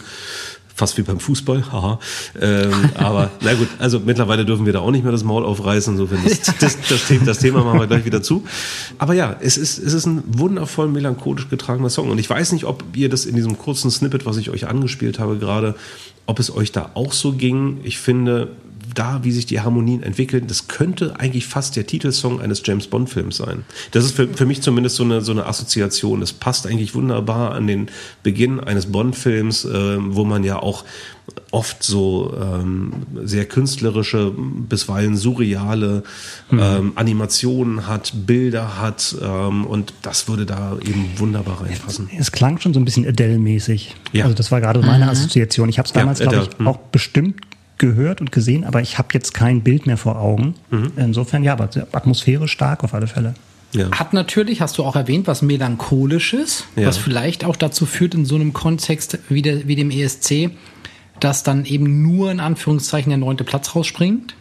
Fast wie beim Fußball, haha. Ähm, aber na gut, also mittlerweile dürfen wir da auch nicht mehr das Maul aufreißen. Insofern das, das, das, Thema, das Thema machen wir gleich wieder zu. Aber ja, es ist, es ist ein wundervoll melancholisch getragener Song. Und ich weiß nicht, ob ihr das in diesem kurzen Snippet, was ich euch angespielt habe gerade, ob es euch da auch so ging. Ich finde, da, wie sich die Harmonien entwickeln, das könnte eigentlich fast der Titelsong eines James Bond-Films sein. Das ist für, für mich zumindest so eine, so eine Assoziation. Das passt eigentlich wunderbar an den Beginn eines Bond-Films, äh, wo man ja auch oft so ähm, sehr künstlerische, bisweilen surreale ähm, Animationen hat, Bilder hat ähm, und das würde da eben wunderbar reinpassen. Es klang schon so ein bisschen Adele-mäßig. Ja. Also das war gerade meine Assoziation. Ich habe es damals, Ja, glaube ich, hm. auch bestimmt gehört und gesehen, aber ich habe jetzt kein Bild mehr vor Augen. Mhm. Insofern ja, aber Atmosphäre stark auf alle Fälle. Ja. Hat natürlich, hast du auch erwähnt, was melancholisches, Ja. was vielleicht auch dazu führt in so einem Kontext wie, der, wie dem ESC, dass dann eben nur in Anführungszeichen der neunte Platz rausspringt.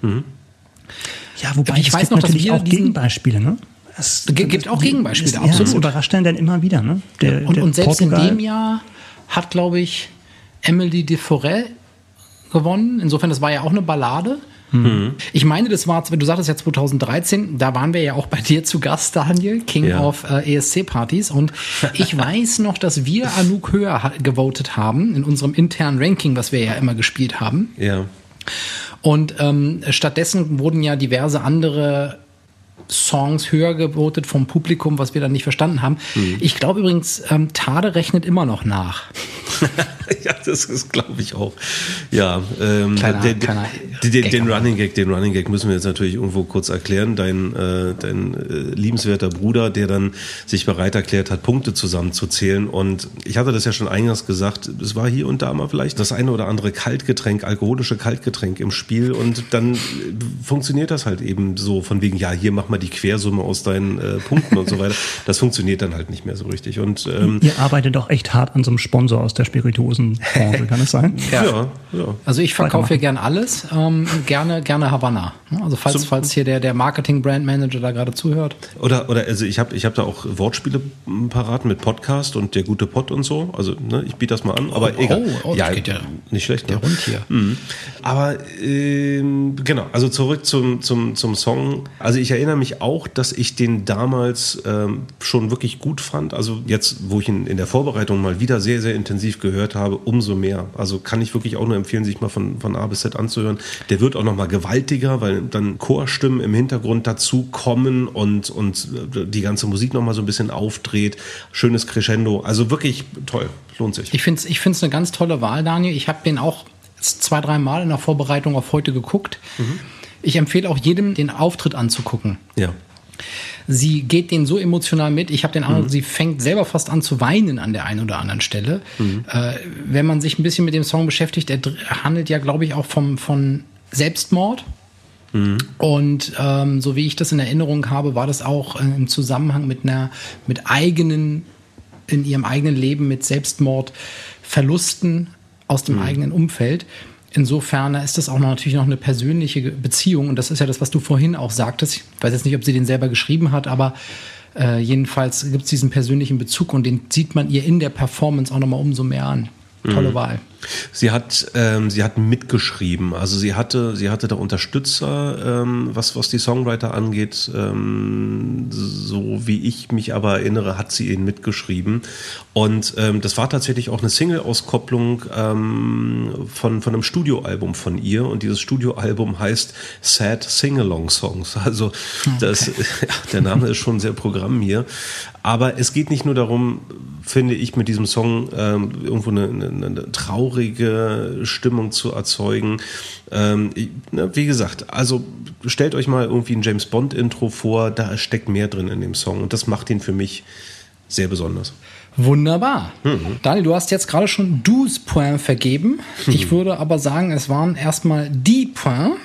Ja, wobei Ich es weiß gibt noch, dass wir auch Gegenbeispiele, ne? Es gibt auch Gegenbeispiele, es, absolut. Ja, es überrascht dann immer wieder, ne? Der, Und, der und selbst Portugal, in dem Jahr hat, glaube ich, Emily de Forêt gewonnen. Insofern, das war ja auch eine Ballade. Ich meine, das war, du sagtest ja 2013, da waren wir ja auch bei dir zu Gast, Daniel, King Ja. of äh, ESC-Partys. Und ich weiß noch, dass wir Anouk Höher ha- gewotet haben in unserem internen Ranking, was wir ja immer gespielt haben. ja. Und ähm, stattdessen wurden ja diverse andere Songs höher gewotet vom Publikum, was wir dann nicht verstanden haben. Mhm. Ich glaube übrigens, ähm, Tade rechnet immer noch nach. ja, das ist, glaube ich, auch. Ja, ähm, Kleiner- den, kleiner den, den, Running Gag, den Running Gag müssen wir jetzt natürlich irgendwo kurz erklären. Dein, äh, dein äh, liebenswerter Bruder, der dann sich bereit erklärt hat, Punkte zusammenzuzählen. Und ich hatte das ja schon eingangs gesagt, es war hier und da mal vielleicht das eine oder andere Kaltgetränk, alkoholische Kaltgetränk im Spiel. Und dann funktioniert das halt eben so von wegen, ja, hier mach mal die Quersumme aus deinen äh, Punkten und so weiter. Das funktioniert dann halt nicht mehr so richtig. Und ähm, Ihr arbeitet doch echt hart an so einem Sponsor aus der Spirituosenbranche, kann es sein? ja, ja. Also ich verkaufe hier gern alles, ähm, gerne, gerne Havanna. Also falls, Zum- falls hier der, der Marketing-Brand-Manager da gerade zuhört. Oder, oder also ich habe ich hab da auch Wortspiele parat mit Podcast und der gute Pod und so. Also ne, ich biete das mal an, aber Oh, egal. oh, das geht ja nicht schlecht. der ne? Rund hier. Mhm. Aber ähm, genau, also zurück zum, zum, zum Song. Also ich erinnere mich auch, dass ich den damals ähm, schon wirklich gut fand. Also jetzt, wo ich ihn in der Vorbereitung mal wieder sehr, sehr intensiv gehört habe, umso mehr. Also kann ich wirklich auch nur empfehlen, sich mal von, von A bis Z anzuhören. Der wird auch noch mal gewaltiger, weil dann Chorstimmen im Hintergrund dazu kommen und, und die ganze Musik noch mal so ein bisschen aufdreht. Schönes Crescendo. Also wirklich toll. Lohnt sich. Ich finde es ich find's eine ganz tolle Wahl, Daniel. Ich habe den auch zwei, drei Mal in der Vorbereitung auf heute geguckt. Ich empfehle auch jedem, den Auftritt anzugucken. ja. Sie geht den so emotional mit. Ich habe den Eindruck, sie fängt selber fast an zu weinen an der einen oder anderen Stelle. Äh, wenn man sich ein bisschen mit dem Song beschäftigt, er handelt ja, glaube ich, auch vom, von Selbstmord. Und ähm, so wie ich das in Erinnerung habe, war das auch äh, im Zusammenhang mit einer, mit eigenen, in ihrem eigenen Leben mit Selbstmordverlusten aus dem eigenen Umfeld. Insofern ist das auch noch, natürlich noch eine persönliche Beziehung und das ist ja das, was du vorhin auch sagtest. Ich weiß jetzt nicht, ob sie den selber geschrieben hat, aber äh, jedenfalls gibt es diesen persönlichen Bezug und den sieht man ihr in der Performance auch nochmal umso mehr an. Tolle Wahl. Sie hat, ähm, sie hat mitgeschrieben. Also sie hatte, sie hatte da Unterstützer, ähm, was, was die Songwriter angeht. Ähm, so wie ich mich aber erinnere, hat sie ihn mitgeschrieben. Und ähm, das war tatsächlich auch eine Single-Auskopplung ähm, von, von einem Studioalbum von ihr. Und dieses Studioalbum heißt Sad Sing-Along-Songs. Also das, ja, der Name ist schon sehr Programm hier. Aber es geht nicht nur darum, finde ich, mit diesem Song ähm, irgendwo eine, eine, eine traurige Stimmung zu erzeugen. Ähm, na, wie gesagt, also stellt euch mal irgendwie ein James Bond Intro vor, da steckt mehr drin in dem Song und das macht ihn für mich sehr besonders. Wunderbar. Daniel, du hast jetzt gerade schon 12 Points vergeben. Ich würde aber sagen, es waren erstmal die Points.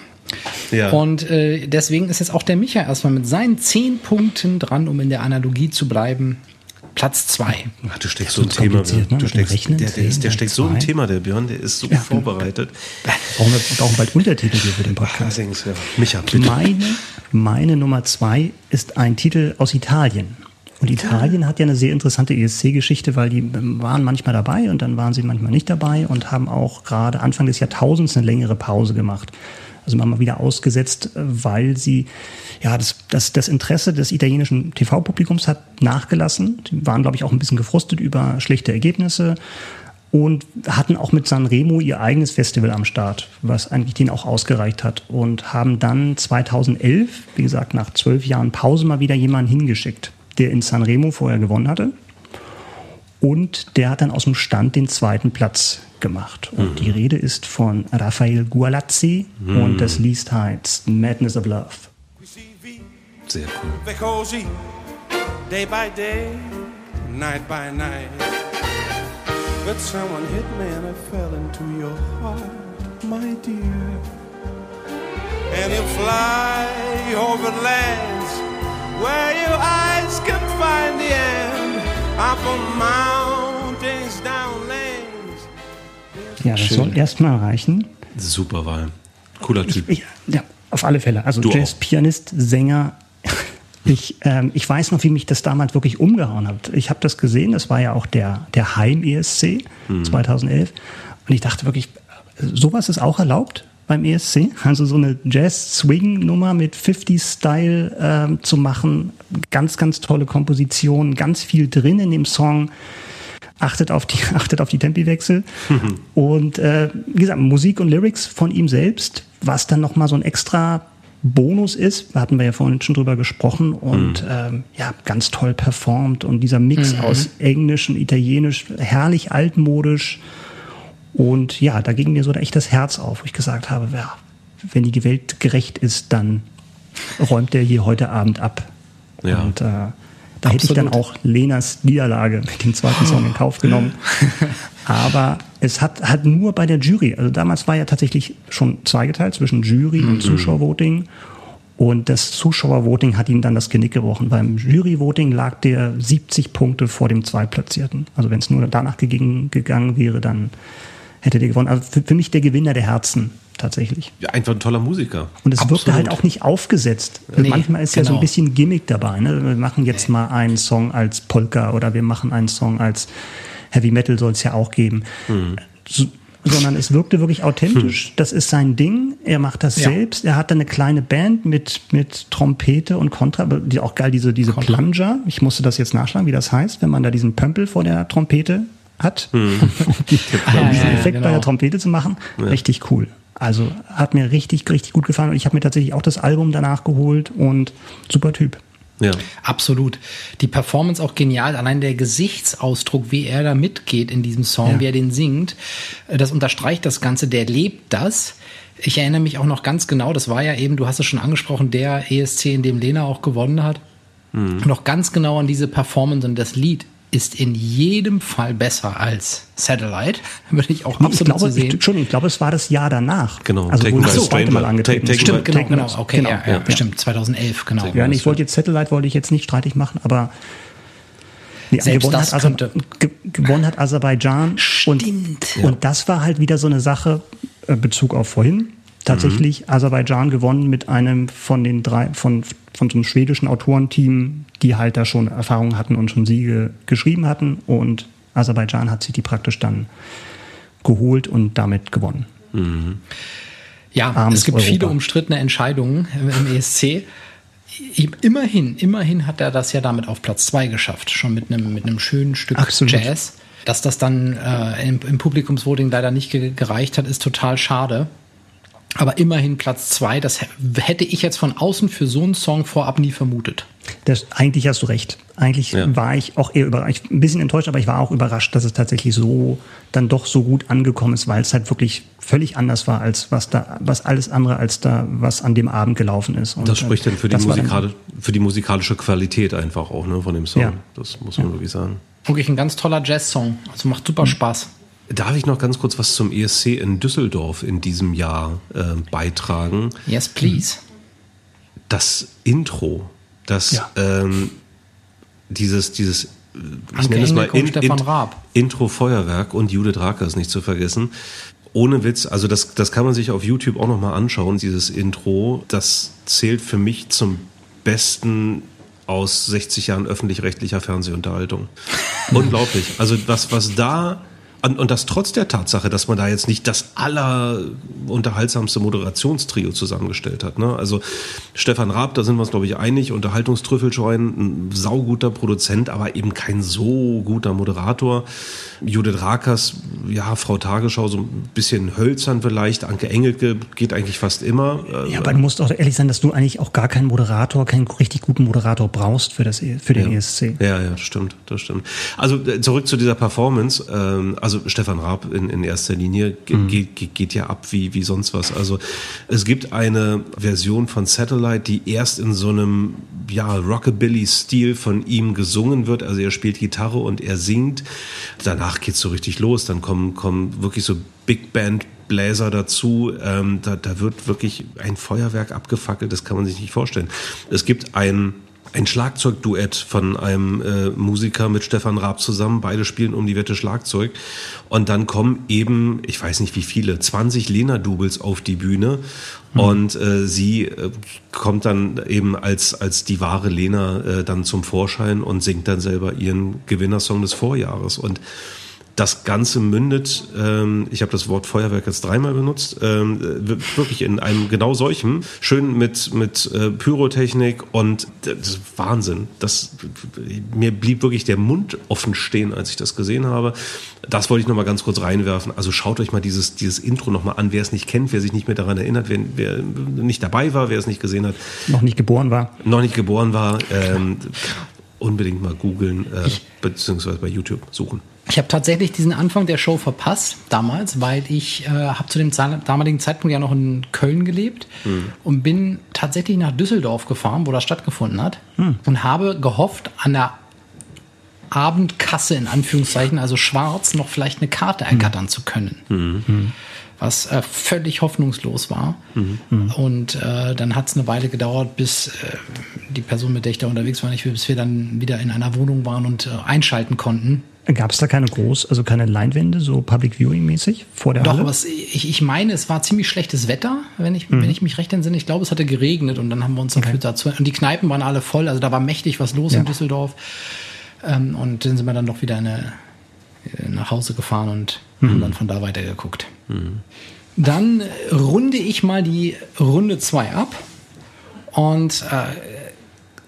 Ja. Und äh, deswegen ist jetzt auch der Micha erstmal mit seinen 10 Punkten dran, um in der Analogie zu bleiben. Platz 2. Ach, du steckst so wird Thema. ne? Du steckst, Rechnen, der, der, ist, der steckt so zwei. Thema, der Björn, der ist so Ja. vorbereitet. Brauchen wir brauchen bald Untertitel hier für den Podcast. Allerdings, ja. Micha, bitte. Meine, meine Nummer zwei ist ein Titel aus Italien. Und Italien hat ja eine sehr interessante ESC-Geschichte, weil die waren manchmal dabei und dann waren sie manchmal nicht dabei und haben auch gerade Anfang des Jahrtausends eine längere Pause gemacht. Also mal wieder ausgesetzt, äh, weil sie, ja, das, das, das Interesse des italienischen TV-Publikums hat nachgelassen. Die waren, glaube ich, auch ein bisschen gefrustet über schlechte Ergebnisse. und hatten auch mit Sanremo ihr eigenes Festival am Start, was eigentlich denen auch ausgereicht hat und haben dann 2011, wie gesagt, nach zwölf Jahren Pause mal wieder jemanden hingeschickt, der in Sanremo vorher gewonnen hatte und der hat dann aus dem Stand den zweiten Platz gemacht. Und die Rede ist von Rafael Gualazzi und das Lied heißt Madness of Love. Sehr cool. Day by day, night by night. But someone hit me and I fell into your heart, my dear. And you fly over lands where your eyes can find the end. Ja, das Schön. soll erstmal reichen. Super Wahl. Cooler Typ. Ich, ja, auf alle Fälle. Also Du Jazz-Pianist, Sänger. Ich, ähm, ich weiß noch, wie mich das damals wirklich umgehauen hat. Ich habe das gesehen, das war ja auch der, der Heim-ESC 2011. Und ich dachte wirklich, sowas ist auch erlaubt beim ESC? Also so eine Jazz-Swing-Nummer mit 50-Style ähm, zu machen. Ganz, ganz tolle Komposition, ganz viel drin in dem Song. Achtet auf die, achtet auf die Tempiwechsel. Und äh, wie gesagt, Musik und Lyrics von ihm selbst, was dann nochmal so ein extra Bonus ist, hatten wir ja vorhin schon drüber gesprochen. Und ähm, ja, ganz toll performt. Und dieser Mix aus Englisch und Italienisch, herrlich altmodisch und ja, da ging mir so echt das Herz auf, wo ich gesagt habe, ja, wenn die Welt gerecht ist, dann räumt er hier heute Abend ab. Ja. Und äh, da hätte ich dann auch Lenas Niederlage mit dem zweiten Song in Kauf genommen. Aber es hat, hat nur bei der Jury, also damals war ja tatsächlich schon zweigeteilt zwischen Jury und Zuschauervoting. Und das Zuschauervoting hat ihm dann das Genick gebrochen. Beim Juryvoting lag der 70 Punkte vor dem Zweitplatzierten. Also wenn es nur danach gegangen, gegangen wäre, dann hätte der gewonnen. Also für, für mich der Gewinner der Herzen tatsächlich. Ja, einfach ein toller Musiker. Und es wirkte halt auch nicht aufgesetzt. Nee, Manchmal ist ja so ein genau. bisschen Gimmick dabei. Ne? Wir machen jetzt mal einen Song als Polka oder wir machen einen Song als Heavy Metal soll es ja auch geben. So, sondern es wirkte wirklich authentisch. Das ist sein Ding. Er macht das Ja. selbst. Er hat dann eine kleine Band mit, mit Trompete und Kontra. aber Die auch geil, diese, diese Plunger. Ich musste das jetzt nachschlagen, wie das heißt, wenn man da diesen Pömpel vor der Trompete hat, um diesen ja, ja, Effekt bei genau. der Trompete zu machen. Richtig cool. Also hat mir richtig, richtig gut gefallen. Und ich habe mir tatsächlich auch das Album danach geholt und super Typ. Ja. Absolut. Die Performance auch genial. Allein der Gesichtsausdruck, wie er da mitgeht in diesem Song, Ja. wie er den singt, das unterstreicht das Ganze. Der lebt das. Ich erinnere mich auch noch ganz genau, das war ja eben, du hast es schon angesprochen, der ESC, in dem Lena auch gewonnen hat. Noch ganz genau an diese Performance und das Lied ist in jedem Fall besser als Satellite. Würde ich auch Nee, absolut ich glaube, so ich, sehen. Entschuldigung, ich glaube, es war das Jahr danach. Genau, Also Taken wo by das a zweite. Mal angetreten. Taken Stimmt, genau, Take- genau. genau, Okay, genau, ja, ja, ja. stimmt. 2011, genau. Ja, ich wollte jetzt Satellite wollte ich jetzt nicht streitig machen, aber nee, Selbst gewonnen, das hat Aser gewonnen hat Aserbaidschan. Und, Stimmt. und das war halt wieder so eine Sache, äh, Bezug auf vorhin. Tatsächlich Aserbaidschan gewonnen mit einem von den drei, von, von so einem schwedischen Autorenteam, die halt da schon Erfahrung hatten und schon Siege geschrieben hatten. Und Aserbaidschan hat sich die praktisch dann geholt und damit gewonnen. Ja, Armes es gibt Europa. viele umstrittene Entscheidungen im ESC. Immerhin, immerhin hat er das ja damit auf Platz zwei geschafft, schon mit einem, mit einem schönen Stück Absolut. Jazz. Dass das dann äh, im, im Publikumsvoting leider nicht ge gereicht hat, ist total schade. Aber immerhin Platz zwei, das hätte ich jetzt von außen für so einen Song vorab nie vermutet. Das, eigentlich hast du recht. Eigentlich Ja. war ich auch eher überrascht, ein bisschen enttäuscht, aber ich war auch überrascht, dass es tatsächlich so dann doch so gut angekommen ist, weil es halt wirklich völlig anders war als was da, was alles andere als da, was an dem Abend gelaufen ist. Und, Das spricht dann für die, musikale, für die musikalische Qualität einfach auch ne, von dem Song. Ja. Das muss man wirklich sagen. Wirklich ein ganz toller Jazz-Song. Also macht super Spaß. Darf ich noch ganz kurz was zum ESC in Düsseldorf in diesem Jahr äh, beitragen? Yes, please. Das Intro, das Ja. ähm, dieses, dieses, äh, ich Anke nenne es mal Stefan Raab. Intro Feuerwerk und Judith Rakers nicht zu vergessen. Ohne Witz, also das, das kann man sich auf YouTube auch nochmal anschauen, dieses Intro. Das zählt für mich zum besten aus 60 Jahren öffentlich-rechtlicher Fernsehunterhaltung. Unglaublich. Also was, was da Und, und das trotz der Tatsache, dass man da jetzt nicht das allerunterhaltsamste Moderationstrio zusammengestellt hat. Ne? Also Stefan Raab, da sind wir uns, glaube ich, einig, Unterhaltungstrüffelscheuen, ein sauguter Produzent, aber eben kein so guter Moderator. Judith Rakers, ja, Frau Tagesschau, so ein bisschen hölzern vielleicht. Anke Engelke geht eigentlich fast immer. Ja, aber du musst auch ehrlich sein, dass du eigentlich auch gar keinen Moderator, keinen richtig guten Moderator brauchst für, das, E- für den ja. ESC. Ja, ja, stimmt, das stimmt. Also äh, zurück zu dieser Performance. Ähm, also Stefan Raab in, in erster Linie ge geht, geht, geht ja ab wie, wie sonst was. Also es gibt eine Version von Satellite, die erst in so einem ja, Rockabilly-Stil von ihm gesungen wird. Also er spielt Gitarre und er singt. Danach geht's so richtig los. Dann kommen, kommen wirklich so Big Band Bläser dazu. Ähm, da, da wird wirklich ein Feuerwerk abgefackelt. Das kann man sich nicht vorstellen. Es gibt ein ein Schlagzeugduett von einem äh, Musiker mit Stefan Raab zusammen. Beide spielen um die Wette Schlagzeug. Und dann kommen eben, ich weiß nicht wie viele, 20 Lena-Doubles auf die Bühne. Und äh, sie äh, kommt dann eben als, als die wahre Lena äh, dann zum Vorschein und singt dann selber ihren Gewinnersong des Vorjahres. Und das Ganze mündet, ähm, ich habe das Wort Feuerwerk jetzt dreimal benutzt, ähm, äh, wirklich in einem genau solchen, schön mit, mit äh, Pyrotechnik und das ist Wahnsinn. Das, mir blieb wirklich der Mund offen stehen, als ich das gesehen habe. Das wollte ich noch mal ganz kurz reinwerfen. Also schaut euch mal dieses, dieses Intro noch mal an, wer es nicht kennt, wer sich nicht mehr daran erinnert, wer, wer nicht dabei war, wer es nicht gesehen hat, Noch nicht geboren war. noch nicht geboren war, ähm, unbedingt mal googeln, äh, beziehungsweise bei YouTube suchen. Ich habe tatsächlich diesen Anfang der Show verpasst damals, weil ich äh, habe zu dem damaligen Zeitpunkt ja noch in Köln gelebt und bin tatsächlich nach Düsseldorf gefahren, wo das stattgefunden hat und habe gehofft, an der Abendkasse in Anführungszeichen, also schwarz, noch vielleicht eine Karte ergattern zu können. Was äh, völlig hoffnungslos war. Und äh, dann hat es eine Weile gedauert, bis äh, die Person, mit der ich da unterwegs war, nicht, bis wir dann wieder in einer Wohnung waren und äh, einschalten konnten. Gab es da keine groß, also keine Leinwände, so Public Viewing mäßig vor der Doch, Halle? aber es, ich, ich meine, es war ziemlich schlechtes Wetter, wenn ich, wenn ich mich recht entsinne. Ich glaube, es hatte geregnet und dann haben wir uns dafür dazu. Und die Kneipen waren alle voll, also da war mächtig was los Ja. in Düsseldorf. Ähm, und dann sind wir dann doch wieder eine, nach Hause gefahren und haben dann von da weitergeguckt. Dann äh, runde ich mal die Runde 2 ab und äh,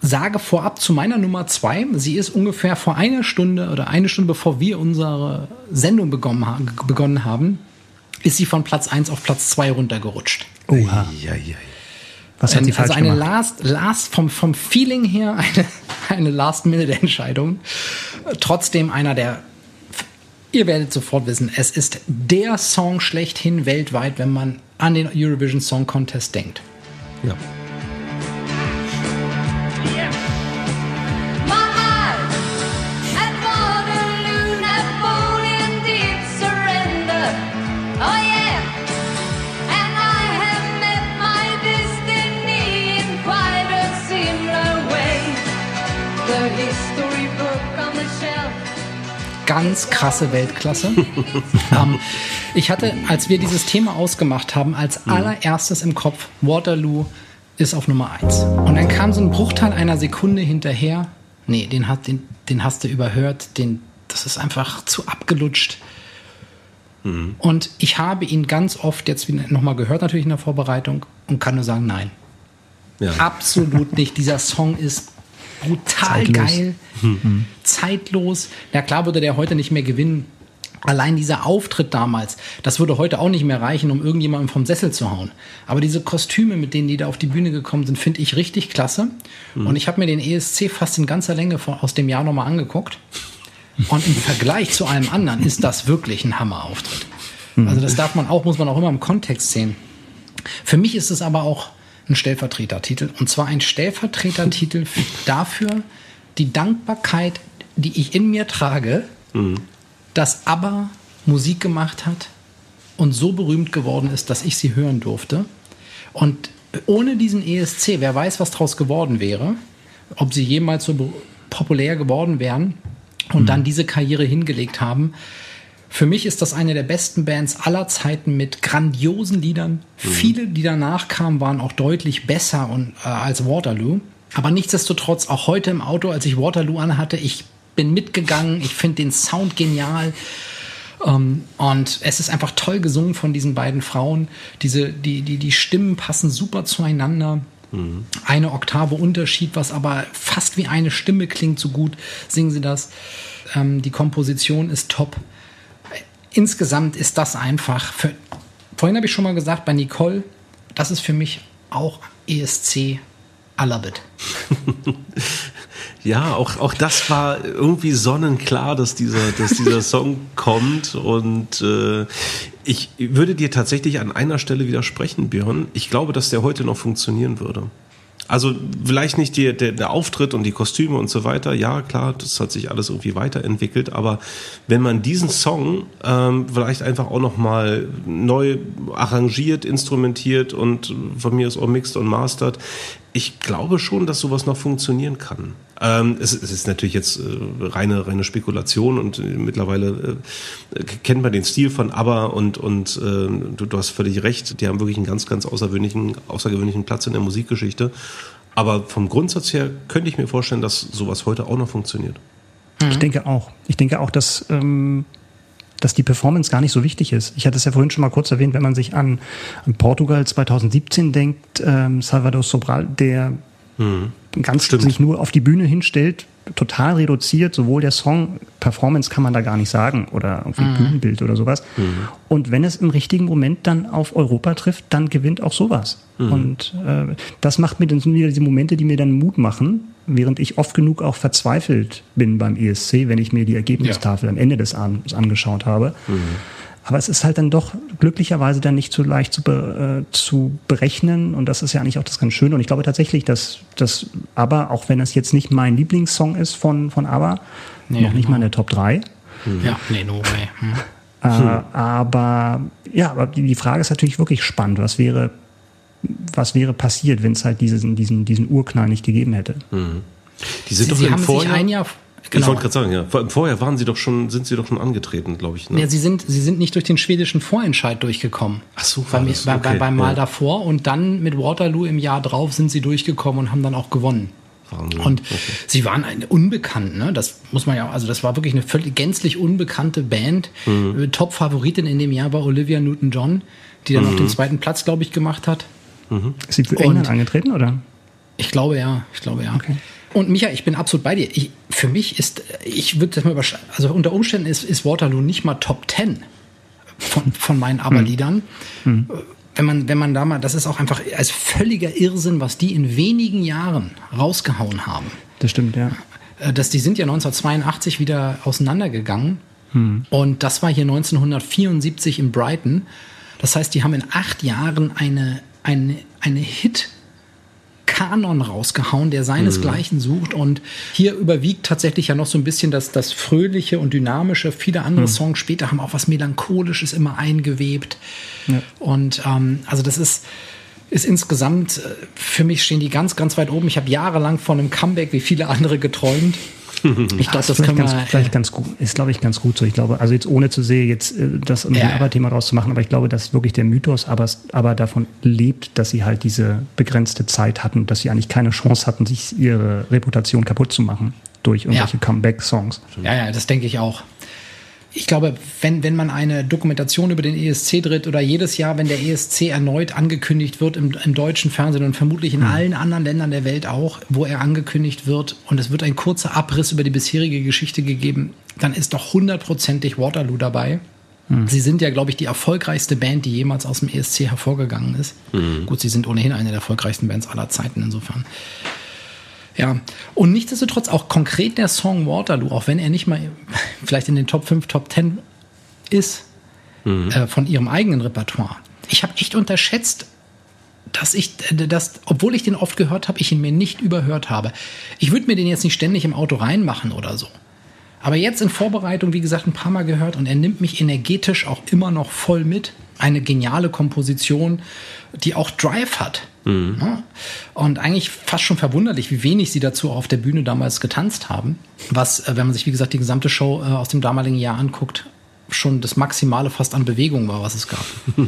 sage vorab zu meiner Nummer 2, sie ist ungefähr vor einer Stunde oder eine Stunde bevor wir unsere Sendung begonnen, ha begonnen haben, ist sie von Platz 1 auf Platz 2 runtergerutscht. Oha. Ja, ja. Was hat sie Ähm, falsch also eine gemacht? Last, Last vom, vom Feeling her eine, eine Last-Minute-Entscheidung. Trotzdem einer der, ihr werdet sofort wissen, es ist der Song schlechthin weltweit, wenn man an den Eurovision Song Contest denkt. ja. Ganz krasse Weltklasse. ähm, ich hatte, als wir dieses Thema ausgemacht haben, als allererstes im Kopf, Waterloo ist auf Nummer 1. Und dann kam so ein Bruchteil einer Sekunde hinterher. Nee, den, hat, den, den hast du überhört. Den, das ist einfach zu abgelutscht. Und ich habe ihn ganz oft jetzt nochmal gehört, natürlich in der Vorbereitung, und kann nur sagen, nein. ja. Absolut nicht. Dieser Song ist brutal Zeitlos. geil, zeitlos. Na klar würde der heute nicht mehr gewinnen. Allein dieser Auftritt damals, das würde heute auch nicht mehr reichen, um irgendjemanden vom Sessel zu hauen. Aber diese Kostüme, mit denen die da auf die Bühne gekommen sind, finde ich richtig klasse. Und ich habe mir den ESC fast in ganzer Länge von, aus dem Jahr nochmal angeguckt. Und im Vergleich zu allem anderen ist das wirklich ein Hammerauftritt. Also das darf man auch, muss man auch immer im Kontext sehen. Für mich ist es aber auch ein Stellvertretertitel. Und zwar ein Stellvertretertitel dafür, die Dankbarkeit, die ich in mir trage, dass ABBA Musik gemacht hat und so berühmt geworden ist, dass ich sie hören durfte. Und ohne diesen ESC, wer weiß, was draus geworden wäre, ob sie jemals so populär geworden wären und dann diese Karriere hingelegt haben. Für mich ist das eine der besten Bands aller Zeiten mit grandiosen Liedern. Viele, die danach kamen, waren auch deutlich besser und, äh, als Waterloo. Aber nichtsdestotrotz, auch heute im Auto, als ich Waterloo anhatte, ich bin mitgegangen. Ich finde den Sound genial. Ähm, und es ist einfach toll gesungen von diesen beiden Frauen. Diese, die, die, die Stimmen passen super zueinander. Eine Oktave Unterschied, was aber fast wie eine Stimme klingt, so gut singen sie das. Ähm, die Komposition ist top. Insgesamt ist das einfach. Für, vorhin habe ich schon mal gesagt, bei Nicole, das ist für mich auch ESC I love it. Ja, auch, auch das war irgendwie sonnenklar, dass dieser, dass dieser Song kommt. Und äh, ich würde dir tatsächlich an einer Stelle widersprechen, Björn. Ich glaube, dass der heute noch funktionieren würde. Also vielleicht nicht die, der, der Auftritt und die Kostüme und so weiter. Ja, klar, das hat sich alles irgendwie weiterentwickelt. Aber wenn man diesen Song ähm, vielleicht einfach auch noch mal neu arrangiert, instrumentiert und von mir aus auch mixed und mastert, ich glaube schon, dass sowas noch funktionieren kann. Ähm, es, es ist natürlich jetzt äh, reine, reine Spekulation und äh, mittlerweile äh, kennt man den Stil von ABBA und, und äh, du, du hast völlig recht, die haben wirklich einen ganz, ganz außergewöhnlichen, außergewöhnlichen Platz in der Musikgeschichte. Aber vom Grundsatz her könnte ich mir vorstellen, dass sowas heute auch noch funktioniert. Ich denke auch. Ich denke auch, dass, ähm, dass die Performance gar nicht so wichtig ist. Ich hatte es ja vorhin schon mal kurz erwähnt, wenn man sich an, an Portugal 2017 denkt, ähm, Salvador Sobral, der ganz Stimmt. sich nur auf die Bühne hinstellt, total reduziert, sowohl der Song, Performance kann man da gar nicht sagen oder irgendwie Bühnenbild oder sowas. Und wenn es im richtigen Moment dann auf Europa trifft, dann gewinnt auch sowas. Und äh, das macht mir dann wieder diese Momente, die mir dann Mut machen, während ich oft genug auch verzweifelt bin beim ESC, wenn ich mir die Ergebnistafel am Ende des Abends angeschaut habe. Aber es ist halt dann doch glücklicherweise dann nicht so leicht zu, be, äh, zu berechnen und das ist ja eigentlich auch das ganz Schöne. Und ich glaube tatsächlich, dass das ABBA, auch wenn es jetzt nicht mein Lieblingssong ist von, von ABBA, Nee, noch nicht genau. mal in der Top 3, Ja, nee, no way. Hm. äh, aber ja, aber die Frage ist natürlich wirklich spannend. Was wäre, was wäre passiert, wenn es halt diesen, diesen, diesen Urknall nicht gegeben hätte? Die sind Sie, doch sie im haben sich Vorjahr, ein Jahr. Ich Genau. wollte gerade sagen, ja. Vor- Vorher waren sie doch schon, sind sie doch schon angetreten, glaube ich. Ne? Ja, sie sind, sie sind nicht durch den schwedischen Vorentscheid durchgekommen. Ach so, war beim, das. bei, bei, Okay, beim Mal ja. davor und dann mit Waterloo im Jahr drauf sind sie durchgekommen und haben dann auch gewonnen. Wahnsinn. Und Okay. sie waren eine unbekannt, ne? Das muss man ja, also das war wirklich eine völlig gänzlich unbekannte Band. Mhm. Äh, Top-Favoritin in dem Jahr war Olivia Newton-John, die dann Mhm. auch den zweiten Platz, glaube ich, gemacht hat. Ist sie für Und- England angetreten oder? Ich glaube ja, ich glaube ja. Okay. Und Micha, ich bin absolut bei dir. Ich, für mich ist, ich würde das mal überschreiben, also unter Umständen ist, ist Waterloo nicht mal Top 10 von, von meinen Aberliedern. Wenn man, wenn man da mal, das ist auch einfach als völliger Irrsinn, was die in wenigen Jahren rausgehauen haben. Das stimmt, ja. Äh, dass die sind ja 1982 wieder auseinandergegangen. Und das war hier 1974 in Brighton. Das heißt, die haben in acht Jahren eine, eine, eine Hit Kanon rausgehauen, der seinesgleichen sucht. Und hier überwiegt tatsächlich ja noch so ein bisschen das, das Fröhliche und Dynamische. Viele andere Songs später haben auch was Melancholisches immer eingewebt. Und ähm, also das ist, ist insgesamt, äh, für mich stehen die ganz, ganz weit oben. Ich habe jahrelang von einem Comeback wie viele andere geträumt. Ich glaube, das ganz, wir. vielleicht ganz gut, ist glaube ich ganz gut so. Ich glaube, also jetzt ohne zu sehen, jetzt äh, das um Ja, ein ja. Aber-Thema rauszumachen, aber ich glaube, dass wirklich der Mythos aber, aber davon lebt, dass sie halt diese begrenzte Zeit hatten, dass sie eigentlich keine Chance hatten, sich ihre Reputation kaputt zu machen durch irgendwelche Comeback-Songs. Ja, ja, das denke ich auch. Ich glaube, wenn, wenn man eine Dokumentation über den ESC dreht oder jedes Jahr, wenn der ESC erneut angekündigt wird im, im deutschen Fernsehen und vermutlich in allen anderen Ländern der Welt auch, wo er angekündigt wird und es wird ein kurzer Abriss über die bisherige Geschichte gegeben, dann ist doch hundertprozentig Waterloo dabei. Sie sind ja, glaube ich, die erfolgreichste Band, die jemals aus dem ESC hervorgegangen ist. Gut, sie sind ohnehin eine der erfolgreichsten Bands aller Zeiten insofern. Ja, und nichtsdestotrotz auch konkret der Song Waterloo, auch wenn er nicht mal vielleicht in den Top 5, Top 10 ist äh, von ihrem eigenen Repertoire. Ich habe echt unterschätzt, dass ich, äh, dass, obwohl ich den oft gehört habe, ich ihn mir nicht überhört habe. Ich würde mir den jetzt nicht ständig im Auto reinmachen oder so. Aber jetzt in Vorbereitung, wie gesagt, ein paar Mal gehört und er nimmt mich energetisch auch immer noch voll mit. Eine geniale Komposition, die auch Drive hat. Ja. Und eigentlich fast schon verwunderlich, wie wenig sie dazu auf der Bühne damals getanzt haben. Was, äh, wenn man sich, wie gesagt, die gesamte Show äh, aus dem damaligen Jahr anguckt, schon das Maximale fast an Bewegung war, was es gab.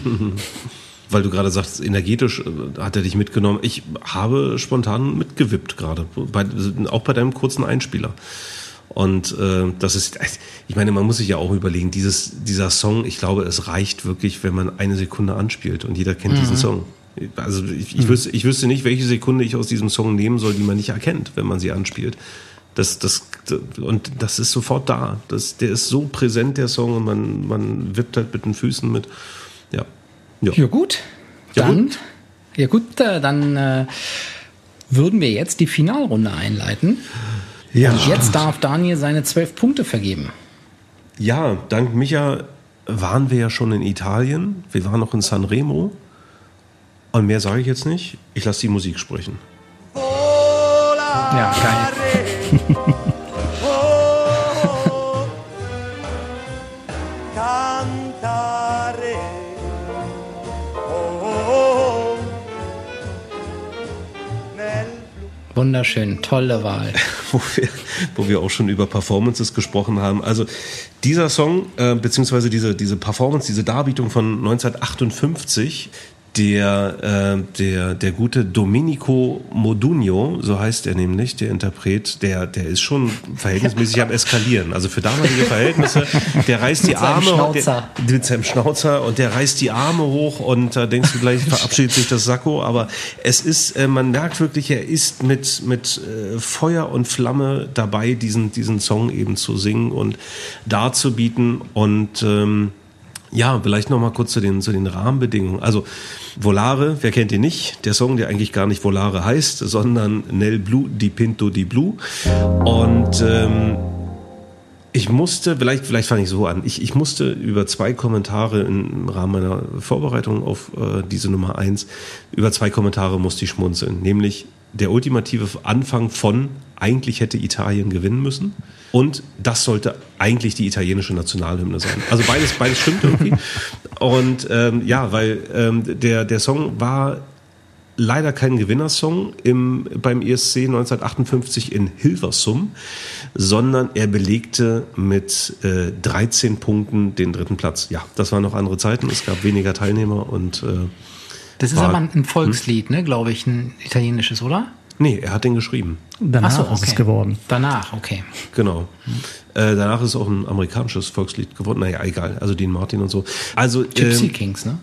Weil du gerade sagst, energetisch äh, hat er dich mitgenommen. Ich habe spontan mitgewippt gerade, bei, auch bei deinem kurzen Einspieler. Und äh, das ist, ich meine, man muss sich ja auch überlegen, dieses, dieser Song, ich glaube, es reicht wirklich, wenn man eine Sekunde anspielt und jeder kennt diesen Song. Also ich, ich, wüsste, ich wüsste nicht, welche Sekunde ich aus diesem Song nehmen soll, die man nicht erkennt, wenn man sie anspielt. Das, das, und das ist sofort da. Das, der ist so präsent, der Song, und man, man wippt halt mit den Füßen mit. Ja. Ja gut, Ja, dann, gut. ja gut, äh, dann äh, würden wir jetzt die Finalrunde einleiten. Ja. Und jetzt darf Daniel seine zwölf Punkte vergeben. Ja, dank Micha waren wir ja schon in Italien. Wir waren noch in Sanremo. Und mehr sage ich jetzt nicht. Ich lasse die Musik sprechen. Ja, geil. Wunderschön, tolle Wahl. wo wir, wo wir auch schon über Performances gesprochen haben. Also dieser Song, äh, beziehungsweise diese, diese Performance, diese Darbietung von 1958, der, äh, der, der gute Domenico Modugno, so heißt er nämlich, der Interpret, der, der ist schon verhältnismäßig am Eskalieren. Also für damalige Verhältnisse, der reißt die Arme Schnauzer. Der, mit seinem Schnauzer und der reißt die Arme hoch und da denkst du gleich, verabschiedet sich das Sakko. Aber es ist, äh, man merkt wirklich, er ist mit, mit äh, Feuer und Flamme dabei, diesen, diesen Song eben zu singen und darzubieten. Und ähm, ja, vielleicht noch mal kurz zu den, zu den Rahmenbedingungen. Also Volare, wer kennt ihn nicht? Der Song, der eigentlich gar nicht Volare heißt, sondern Nel Blu di Pinto di Blu. Und ähm, ich musste, vielleicht, vielleicht fange ich so an, ich, ich musste über zwei Kommentare im Rahmen meiner Vorbereitung auf äh, diese Nummer eins über zwei Kommentare musste ich schmunzeln. Nämlich der ultimative Anfang von eigentlich hätte Italien gewinnen müssen und das sollte eigentlich die italienische Nationalhymne sein. Also beides, beides stimmt irgendwie. Und ähm, ja, weil ähm, der, der Song war leider kein Gewinnersong im, beim ESC 1958 in Hilversum, sondern er belegte mit äh, 13 Punkten den dritten Platz. Ja, das waren noch andere Zeiten, es gab weniger Teilnehmer und äh, Das ist War- aber ein Volkslied, ne, glaube ich, ein italienisches, oder? nee, er hat den geschrieben. Danach Ach so, ist es geworden. Danach, okay. Genau. Äh, danach ist auch ein amerikanisches Volkslied geworden. Naja, egal. Also Dean Martin und so. Also Gypsy ähm, Kings, ne?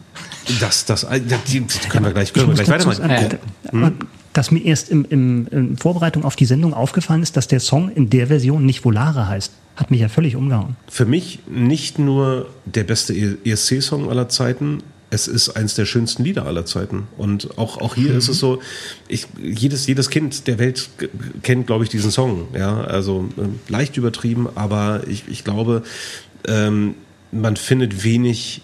das, das, äh, die, die können wir gleich, können wir gleich weitermachen. sagen, aber Dass mir erst im, im, in Vorbereitung auf die Sendung aufgefallen ist, dass der Song in der Version nicht Volare heißt. Hat mich ja völlig umgehauen. Für mich nicht nur der beste ESC-Song aller Zeiten, es ist eins der schönsten Lieder aller Zeiten. Und auch, auch hier ist es so, ich, jedes, jedes Kind der Welt kennt, glaube ich, diesen Song. Ja, also ähm, leicht übertrieben, aber ich, ich glaube, ähm, man findet wenig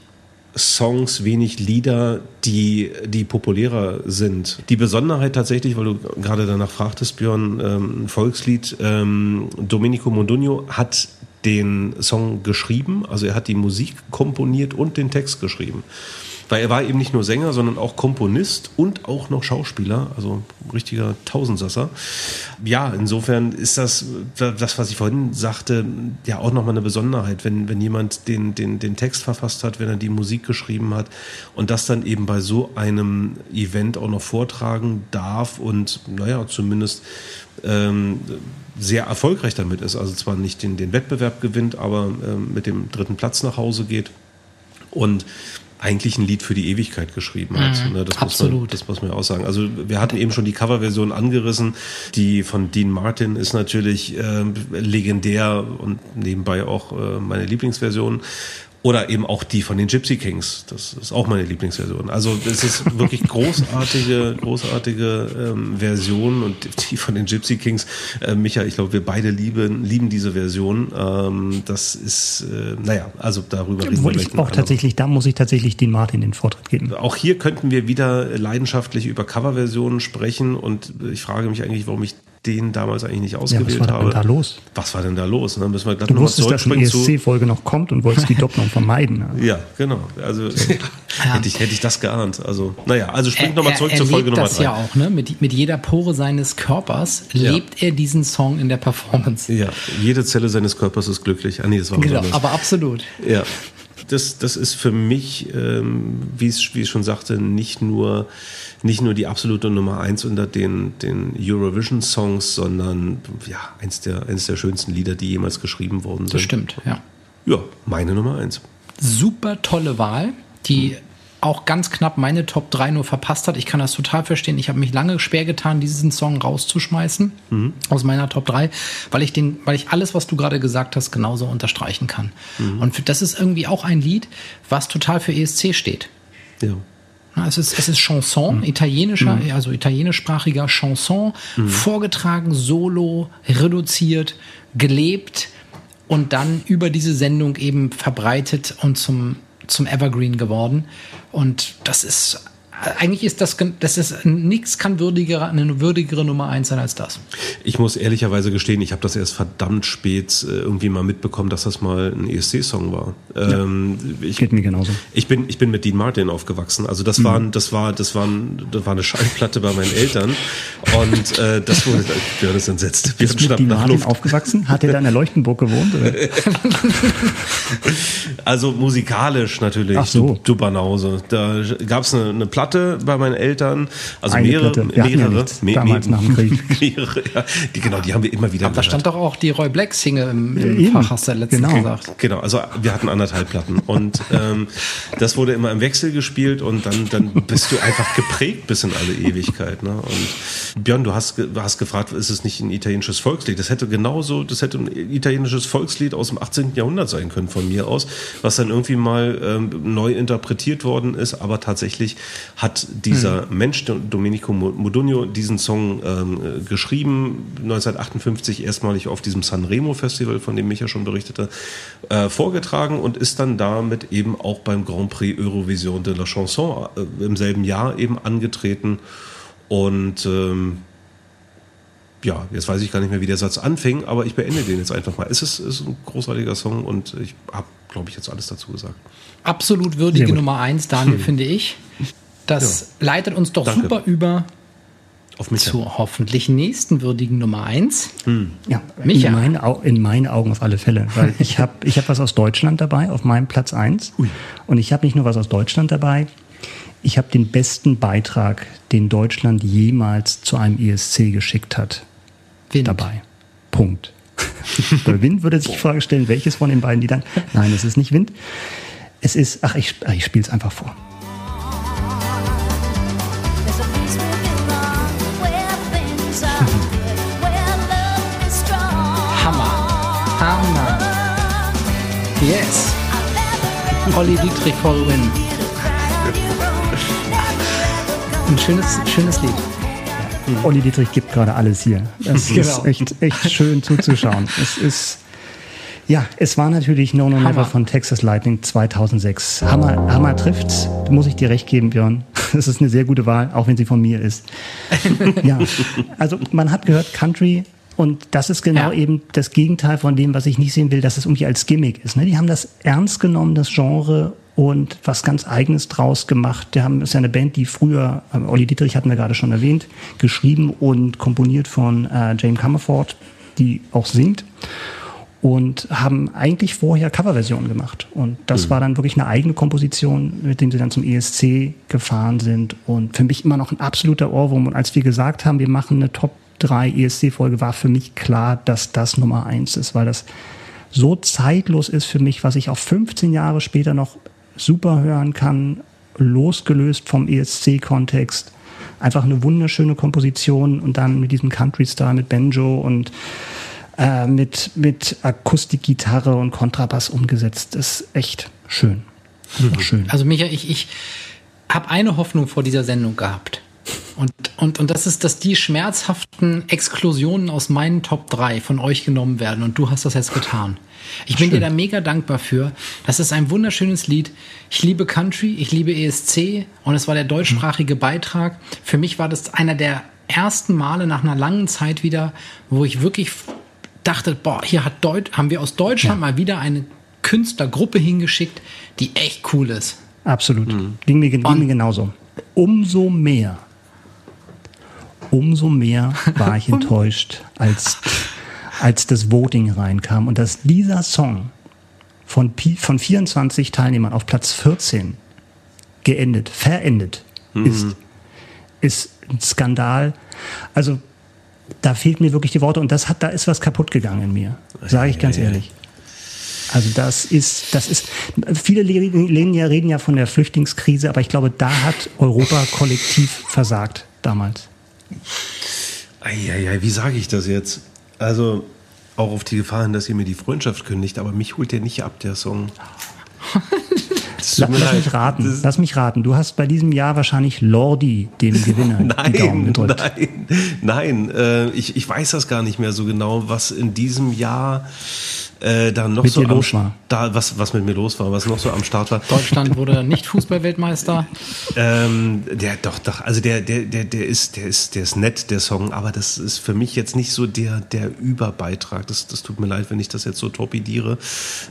Songs, wenig Lieder, die, die populärer sind. Die Besonderheit tatsächlich, weil du gerade danach fragtest, Björn, ähm, Volkslied, ähm, Domenico Modugno hat den Song geschrieben, also er hat die Musik komponiert und den Text geschrieben. Weil er war eben nicht nur Sänger, sondern auch Komponist und auch noch Schauspieler, also richtiger Tausendsasser. Ja, insofern ist das, das, was ich vorhin sagte, ja auch nochmal eine Besonderheit, wenn, wenn jemand den, den, den Text verfasst hat, wenn er die Musik geschrieben hat und das dann eben bei so einem Event auch noch vortragen darf und, naja, zumindest ähm, sehr erfolgreich damit ist. Also zwar nicht den, den Wettbewerb gewinnt, aber ähm, mit dem dritten Platz nach Hause geht und eigentlich ein Lied für die Ewigkeit geschrieben hat. Mhm, Ne, das Muss man, absolut. das muss man ja auch sagen. Also wir hatten eben schon die Coverversion angerissen. Die von Dean Martin ist natürlich ähm, legendär und nebenbei auch äh, meine Lieblingsversion. Oder eben auch die von den Gypsy Kings. Das ist auch meine Lieblingsversion. Also es ist wirklich großartige, großartige ähm, Version und die von den Gypsy Kings. Äh, Micha, ich glaube, wir beide lieben, lieben diese Version. Ähm, das ist, äh, naja, also darüber reden Obwohl wir ich auch tatsächlich, da muss ich tatsächlich den Martin den Vortritt geben. auch hier könnten wir wieder leidenschaftlich über Coverversionen sprechen und ich frage mich eigentlich, warum ich den damals eigentlich nicht Ja, ausgewählt was war habe. denn da los? Was war denn da los? Dann müssen wir glatt Du wusstest, dass eine zu. ESC-Folge noch kommt und wolltest die Doppelung vermeiden. ne? Ja, genau. Also hätte, ich, hätte ich das geahnt. Also, naja, also springt nochmal zurück er zur Folge lebt Nummer das drei. ja auch, ne? Mit, mit jeder Pore seines Körpers Ja. lebt er diesen Song in der Performance. Ja, jede Zelle seines Körpers ist glücklich. Ah, nee, das war was Genau, aber absolut. Ja. das, das ist für mich, ähm, wie es wie ich schon sagte, nicht nur, nicht nur die absolute Nummer eins unter den, den Eurovision-Songs, sondern ja, eins der, eins der schönsten Lieder, die jemals geschrieben worden sind. Das stimmt, ja. Ja, meine Nummer eins. Super tolle Wahl, die auch ganz knapp meine Top 3 nur verpasst hat. Ich kann das total verstehen. Ich habe mich lange schwer getan, diesen Song rauszuschmeißen aus meiner Top 3, weil ich den, weil ich alles, was du gerade gesagt hast, genauso unterstreichen kann. Und für, das ist irgendwie auch ein Lied, was total für ESC steht. Ja. Es ist, es ist Chanson, italienischer, also italienischsprachiger Chanson, vorgetragen, solo, reduziert, gelebt und dann über diese Sendung eben verbreitet und zum, zum Evergreen geworden. Und das ist, eigentlich ist das, das ist, nichts kann würdiger, eine würdigere Nummer eins sein als das. Ich muss ehrlicherweise gestehen, ich habe das erst verdammt spät äh, irgendwie mal mitbekommen, dass das mal ein ESC-Song war. Ähm, ich, Geht mir genauso. Ich bin, ich bin mit Dean Martin aufgewachsen. Also das waren, das war, das waren, das war eine Schallplatte bei meinen Eltern. Und äh, das wurde, Björn ist entsetzt. Björn Bist mit Dean Martin Luft. aufgewachsen? Hat er da in der Leuchtenburg gewohnt? Also musikalisch natürlich, Ach so. du, du Banause. Da gab es eine, eine Platte bei meinen Eltern, also Eine mehrere, Platte. Wir hatten ja mehrere, nichts damals nach dem Krieg. mehrere, ja, die, genau, die haben wir immer wieder Aber da stand doch auch die Roy Black Single im, im Fach, hast du ja letztens genau. gesagt. Genau, also wir hatten anderthalb Platten und ähm, das wurde immer im Wechsel gespielt und dann, dann bist du einfach geprägt bis in alle Ewigkeit. Ne? Und Björn, du hast, hast gefragt, ist es nicht ein italienisches Volkslied? Das hätte genauso, das hätte ein italienisches Volkslied aus dem 18. Jahrhundert sein können von mir aus, was dann irgendwie mal ähm, neu interpretiert worden ist, aber tatsächlich hat dieser Mensch, Domenico Modugno, diesen Song ähm, äh, geschrieben, 1958 erstmalig auf diesem Sanremo Festival, von dem Micha schon berichtete, äh, vorgetragen und ist dann damit eben auch beim Grand Prix Eurovision de la Chanson äh, im selben Jahr eben angetreten und ähm, ja, jetzt weiß ich gar nicht mehr, wie der Satz anfing, aber ich beende den jetzt einfach mal. Es ist, ist ein großartiger Song und ich habe, glaube ich, jetzt alles dazu gesagt. Absolut würdige. Nummer eins, Daniel, finde ich. Das leitet uns doch Danke. super über zur hoffentlich nächsten würdigen Nummer eins. Ja, Micha. in, meinen Au- in meinen Augen auf alle Fälle. Weil ich habe ich hab was aus Deutschland dabei, auf meinem Platz 1. Und ich habe nicht nur was aus Deutschland dabei, ich habe den besten Beitrag, den Deutschland jemals zu einem ESC geschickt hat, Wind. dabei. Punkt. Bei Wind würde sich die Frage stellen, welches von den beiden Liedern? Nein, es ist nicht Wind. Es ist, ach, ich, ach, ich spiele es einfach vor. Olli Dietrich for the win. Ein schönes, schönes Lied. Olli Dietrich gibt gerade alles hier. Das Genau. ist echt, echt schön zuzuschauen. es ist, ja, es war natürlich No No Hammer. Never von Texas Lightning 2006. Hammer, Hammer trifft's. Muss ich dir recht geben, Björn. Das ist eine sehr gute Wahl, auch wenn sie von mir ist. ja, also man hat gehört Country und das ist genau Ja. eben das Gegenteil von dem, was ich nicht sehen will, dass es irgendwie als Gimmick ist. Ne? Die haben das ernst genommen, das Genre und was ganz Eigenes draus gemacht. Die haben, ist ja eine Band, die früher, äh, Olli Dietrich hatten wir gerade schon erwähnt, geschrieben und komponiert von äh, Jane Comerford, die auch singt und haben eigentlich vorher Coverversionen gemacht. Und das war dann wirklich eine eigene Komposition, mit dem sie dann zum ESC gefahren sind. Und für mich immer noch ein absoluter Ohrwurm. Und als wir gesagt haben, wir machen eine Top 3 ESC-Folge, war für mich klar, dass das Nummer eins ist, weil das so zeitlos ist für mich, was ich auch 15 Jahre später noch super hören kann, losgelöst vom ESC-Kontext. Einfach eine wunderschöne Komposition und dann mit diesem Country-Star, mit Banjo und äh, mit, mit Akustikgitarre und Kontrabass umgesetzt. Das ist echt schön. Einfach schön. Also Micha, ich, ich habe eine Hoffnung vor dieser Sendung gehabt. Und, und, und das ist, dass die schmerzhaften Exklusionen aus meinen Top 3 von euch genommen werden. Und du hast das jetzt getan. Ich bin dir da mega dankbar für. Das ist ein wunderschönes Lied. Ich liebe Country, ich liebe ESC und es war der deutschsprachige Beitrag. Für mich war das einer der ersten Male nach einer langen Zeit wieder, wo ich wirklich dachte, boah, hier hat Deut haben wir aus Deutschland mal wieder eine Künstlergruppe hingeschickt, die echt cool ist. Absolut. Ging, mir, ging mir genauso. Umso mehr, umso mehr war ich enttäuscht, als, als das Voting reinkam und dass dieser Song von, von 24 Teilnehmern auf Platz 14 geendet, verendet ist, ist ein Skandal. Also da fehlt mir wirklich die Worte und das hat, da ist was kaputt gegangen in mir, sage ich ganz ehrlich. Also das ist, das ist, viele reden ja, reden ja von der Flüchtlingskrise, aber ich glaube, da hat Europa kollektiv versagt damals. Eieiei, wie sage ich das jetzt? Also, auch auf die Gefahr hin, dass ihr mir die Freundschaft kündigt, aber mich holt der nicht ab, der Song. Lass leid. mich raten, Das- lass mich raten. Du hast bei diesem Jahr wahrscheinlich Lordi, dem Gewinner, die Daumen Nein, gedrückt. nein, nein. Äh, ich, ich weiß das gar nicht mehr so genau, was in diesem Jahr äh, da noch Mit so dir am los war. Da, was, was mit mir los war, was noch so am Start war. Deutschland wurde nicht Fußballweltmeister. Ähm, der doch, doch, also der, der, der, der ist, der ist, der ist nett, der Song, aber das ist für mich jetzt nicht so der, der Überbeitrag. Das, das tut mir leid, wenn ich das jetzt so torpediere.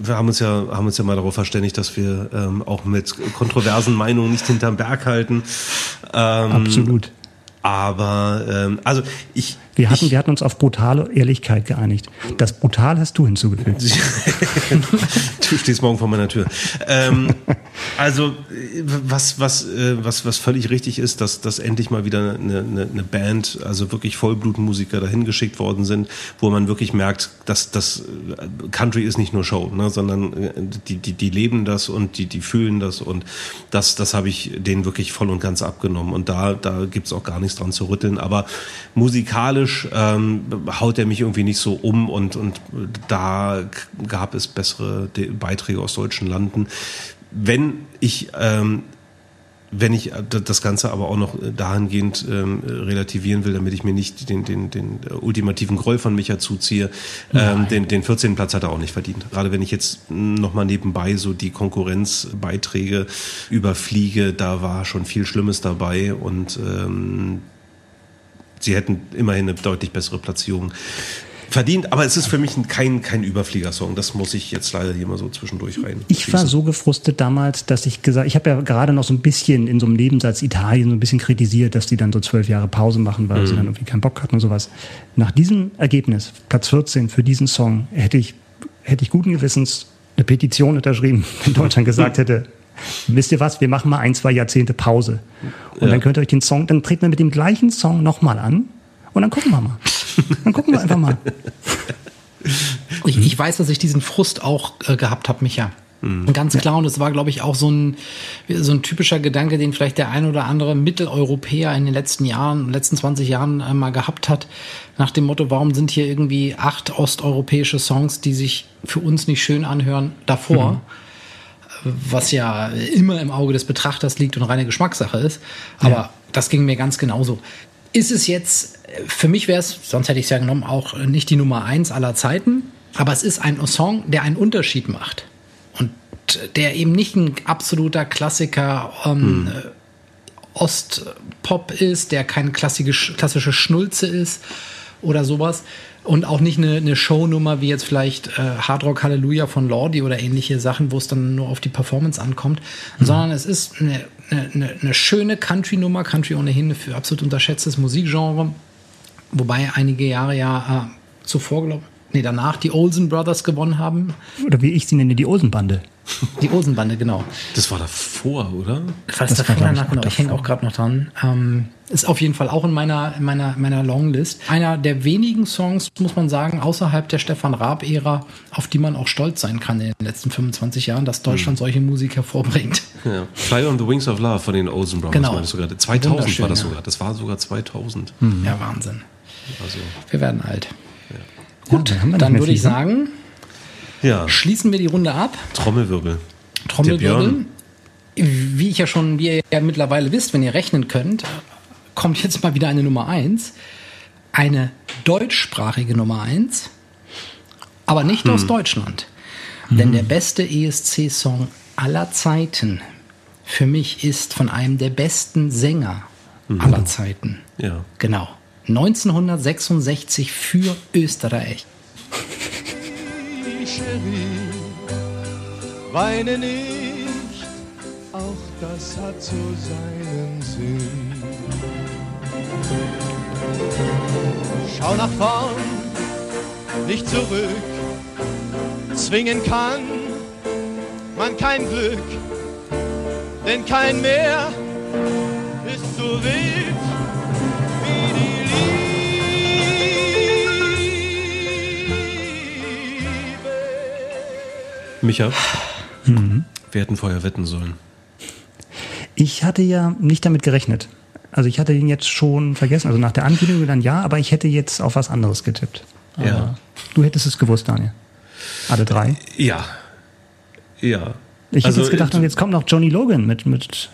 Wir haben uns ja, haben uns ja mal darauf verständigt, dass wir ähm, auch mit kontroversen Meinungen nicht hinterm Berg halten. Ähm, Absolut. Aber ähm, also ich, Wir hatten, ich, wir hatten uns auf brutale Ehrlichkeit geeinigt. Das brutal hast du hinzugefügt. du stehst morgen vor meiner Tür. Ähm, also, äh, was, was, äh, was, was völlig richtig ist, dass, dass endlich mal wieder eine, eine, eine Band, also wirklich Vollblutmusiker dahin geschickt worden sind, wo man wirklich merkt, dass das äh, Country ist nicht nur Show, ne, sondern die, die, die leben das und die, die fühlen das und das, das habe ich denen wirklich voll und ganz abgenommen. Und da, da gibt's auch gar nichts dran zu rütteln. Aber musikalisch ähm, haut er mich irgendwie nicht so um und, und da gab es bessere Beiträge aus deutschen Landen. Wenn ich ähm, wenn ich das Ganze aber auch noch dahingehend ähm, relativieren will, damit ich mir nicht den, den, den ultimativen Groll von Micha zuziehe, ähm, den, den 14. Platz hat er auch nicht verdient. Gerade wenn ich jetzt nochmal nebenbei so die Konkurrenzbeiträge überfliege, da war schon viel Schlimmes dabei und ähm, sie hätten immerhin eine deutlich bessere Platzierung verdient. Aber es ist für mich ein- kein, kein Überfliegersong. Das muss ich jetzt leider hier mal so zwischendurch rein. Ich war so gefrustet damals, dass ich gesagt, ich habe ja gerade noch so ein bisschen in so einem Nebensatz Italien so ein bisschen kritisiert, dass die dann so zwölf Jahre Pause machen, weil sie dann irgendwie keinen Bock hatten und sowas. Nach diesem Ergebnis, Platz 14 für diesen Song, hätte ich, hätte ich guten Gewissens eine Petition unterschrieben, wenn Deutschland gesagt hätte, wisst ihr was, wir machen mal ein, zwei Jahrzehnte Pause. Und dann könnt ihr euch den Song, dann treten wir mit dem gleichen Song nochmal an und dann gucken wir mal. Dann gucken wir einfach mal. Ich, ich weiß, dass ich diesen Frust auch äh, gehabt habe, Micha. Ganz klar, und es war, glaube ich, auch so ein, so ein typischer Gedanke, den vielleicht der ein oder andere Mitteleuropäer in den letzten Jahren, letzten 20 Jahren äh, mal gehabt hat, nach dem Motto, warum sind hier irgendwie acht osteuropäische Songs, die sich für uns nicht schön anhören, davor? was ja immer im Auge des Betrachters liegt und reine Geschmackssache ist. Aber das ging mir ganz genauso. Ist es jetzt, für mich wäre es, sonst hätte ich es ja genommen, auch nicht die Nummer eins aller Zeiten, aber es ist ein Song, der einen Unterschied macht. Und der eben nicht ein absoluter Klassiker ähm, äh, Ostpop ist, der keine klassische, klassische Schnulze ist oder sowas. Und auch nicht eine, eine Shownummer wie jetzt vielleicht äh, Hard Rock Hallelujah von Lordi oder ähnliche Sachen, wo es dann nur auf die Performance ankommt, sondern es ist eine, eine, eine, eine schöne Country-Nummer, Country ohnehin für absolut unterschätztes Musikgenre, wobei einige Jahre ja äh, zuvor, glaube nee, danach die Olsen Brothers gewonnen haben. Oder wie ich sie nenne, die Olsenbande. Die Olsenbande, genau. Das war davor, oder? Ich weiß Das davor danach auch genau. Ich hänge auch gerade noch dran. Ähm, ist auf jeden Fall auch in meiner, in meiner, meiner Longlist. Einer der wenigen Songs, muss man sagen, außerhalb der Stefan Raab-Ära, auf die man auch stolz sein kann in den letzten 25 Jahren, dass Deutschland solche Musik hervorbringt. Ja. Fly on the Wings of Love von den Olsen Brothers. Genau. meinst du gerade. 2000 war das ja. sogar. Das war sogar 2000. Ja, Wahnsinn. Also, Wir werden alt. Gut, dann, haben wir Dann würde ich sagen, ja, schließen wir die Runde ab. Trommelwirbel. Trommelwirbel. Wie ich ja schon, wie ihr ja mittlerweile wisst, wenn ihr rechnen könnt, kommt jetzt mal wieder eine Nummer eins, Eine deutschsprachige Nummer eins, aber nicht aus Deutschland. Denn der beste ESC-Song aller Zeiten für mich ist von einem der besten Sänger aller Zeiten. Ja. Genau. 1966 für Österreich. Cherie, weine nicht, auch das hat so seinen Sinn. Schau nach vorn, nicht zurück, zwingen kann man kein Glück, denn kein Meer ist so wild Micha, wir hätten vorher wetten sollen. Ich hatte ja nicht damit gerechnet. Also ich hatte ihn jetzt schon vergessen. Also nach der Ankündigung dann ja, aber ich hätte jetzt auf was anderes getippt. Aber Ja. Du hättest es gewusst, Daniel. Alle drei. Ja. Ja. Ich Also, hätte jetzt gedacht, äh, und jetzt kommt noch Johnny Logan mit, mit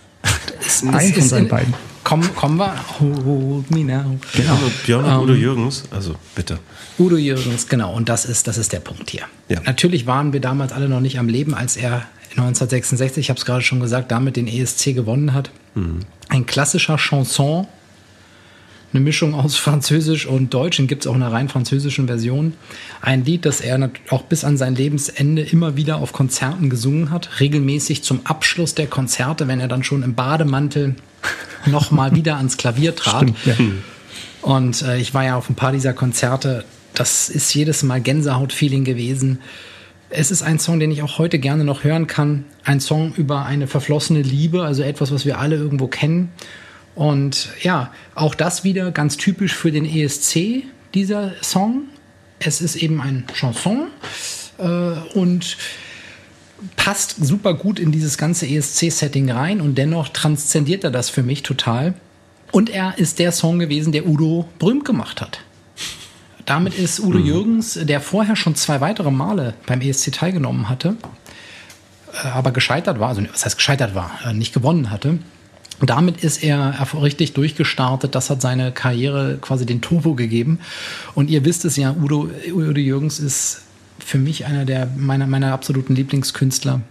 einem von seinen in- beiden. Kommen, kommen wir. Hold me now. Genau. Björn Ähm, und Udo Jürgens, also bitte. Udo Jürgens, genau. Und das ist, das ist der Punkt hier. Ja. Natürlich waren wir damals alle noch nicht am Leben, als er 1966, ich habe es gerade schon gesagt, damit den ESC gewonnen hat. Ein klassischer Chanson, eine Mischung aus Französisch und Deutsch, den gibt es auch in einer rein französischen Version. Ein Lied, das er auch bis an sein Lebensende immer wieder auf Konzerten gesungen hat, regelmäßig zum Abschluss der Konzerte, wenn er dann schon im Bademantel nochmal wieder ans Klavier trat. Stimmt, ja. Und äh, ich war ja auf ein paar dieser Konzerte. Das ist jedes Mal Gänsehaut-Feeling gewesen. Es ist ein Song, den ich auch heute gerne noch hören kann. Ein Song über eine verflossene Liebe, also etwas, was wir alle irgendwo kennen. Und ja, auch das wieder ganz typisch für den ESC, dieser Song. Es ist eben ein Chanson äh, und passt super gut in dieses ganze ESC-Setting rein und dennoch transzendiert er das für mich total. Und er ist der Song gewesen, der Udo berühmt gemacht hat. Damit ist Udo Jürgens, der vorher schon zwei weitere Male beim ESC teilgenommen hatte, äh, aber gescheitert war, also was heißt gescheitert war, äh, nicht gewonnen hatte. Damit ist er richtig durchgestartet. Das hat seine Karriere quasi den Turbo gegeben. Und ihr wisst es ja, Udo, Udo Jürgens ist für mich einer der meiner, meiner absoluten Lieblingskünstler.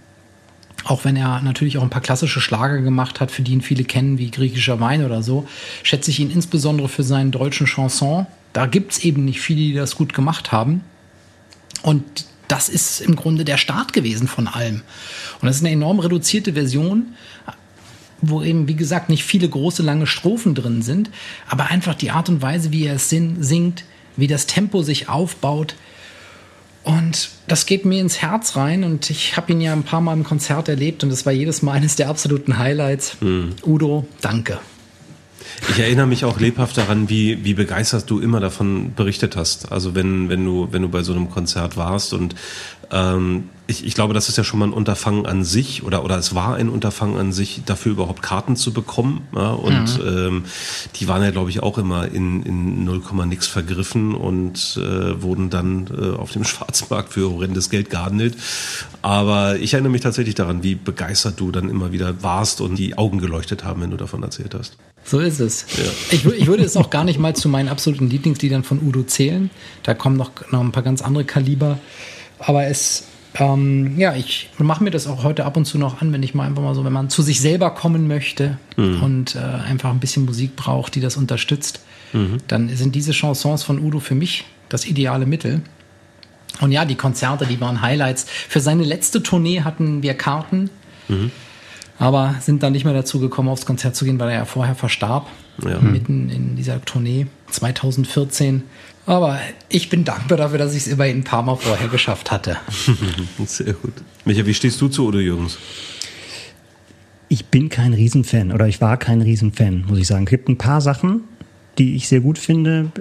Auch wenn er natürlich auch ein paar klassische Schlager gemacht hat, für die ihn viele kennen, wie griechischer Wein oder so, schätze ich ihn insbesondere für seinen deutschen Chanson. Da gibt es eben nicht viele, die das gut gemacht haben. Und das ist im Grunde der Start gewesen von allem. Und das ist eine enorm reduzierte Version, wo eben, wie gesagt, nicht viele große, lange Strophen drin sind, aber einfach die Art und Weise, wie er es sin- singt, wie das Tempo sich aufbaut. Und das geht mir ins Herz rein und ich habe ihn ja ein paar Mal im Konzert erlebt und das war jedes Mal eines der absoluten Highlights. Udo, danke. Ich erinnere mich auch lebhaft daran, wie, wie begeistert du immer davon berichtet hast. Also wenn, wenn du, wenn du bei so einem Konzert warst und ähm, ich, ich glaube, das ist ja schon mal ein Unterfangen an sich oder, oder es war ein Unterfangen an sich, dafür überhaupt Karten zu bekommen. Ja? Und ähm, die waren ja, glaube ich, auch immer in, in 0, nix vergriffen und äh, wurden dann äh, auf dem Schwarzmarkt für horrendes Geld gehandelt. Aber ich erinnere mich tatsächlich daran, wie begeistert du dann immer wieder warst und die Augen geleuchtet haben, wenn du davon erzählt hast. So ist es. Ich, wür- ich würde es auch gar nicht mal zu meinen absoluten Lieblingsliedern von Udo zählen. Da kommen noch, noch ein paar ganz andere Kaliber. Aber es, ähm, ja, ich mache mir das auch heute ab und zu noch an, wenn ich mal einfach mal so, wenn man zu sich selber kommen möchte und äh, einfach ein bisschen Musik braucht, die das unterstützt, dann sind diese Chansons von Udo für mich das ideale Mittel. Und ja, die Konzerte, die waren Highlights. Für seine letzte Tournee hatten wir Karten, aber sind dann nicht mehr dazu gekommen, aufs Konzert zu gehen, weil er ja vorher verstarb. Ja. Mitten in dieser Tournee 2014. Aber ich bin dankbar dafür, dass ich es immerhin ein paar Mal vorher geschafft hatte. Sehr gut. Micha, wie stehst du zu Udo Jürgens? Ich bin kein Riesenfan oder ich war kein Riesenfan, muss ich sagen. Es gibt ein paar Sachen, die ich sehr gut finde.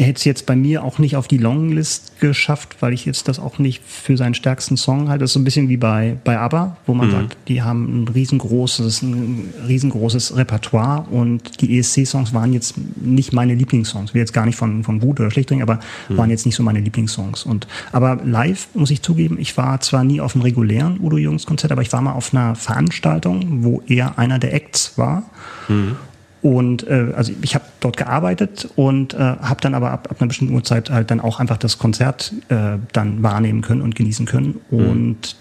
Er hätte es jetzt bei mir auch nicht auf die Longlist geschafft, weil ich jetzt das auch nicht für seinen stärksten Song halte. Das ist so ein bisschen wie bei, bei ABBA, wo man sagt, die haben ein riesengroßes, ein riesengroßes Repertoire und die ESC-Songs waren jetzt nicht meine Lieblingssongs. Ich will jetzt gar nicht von, von gut oder schlecht reden, aber waren jetzt nicht so meine Lieblingssongs. Und, aber live muss ich zugeben, ich war zwar nie auf einem regulären Udo Jürgens Konzert, aber ich war mal auf einer Veranstaltung, wo er einer der Acts war. Und äh, also ich habe dort gearbeitet und äh, habe dann aber ab, ab einer bestimmten Uhrzeit halt dann auch einfach das Konzert äh, dann wahrnehmen können und genießen können. Und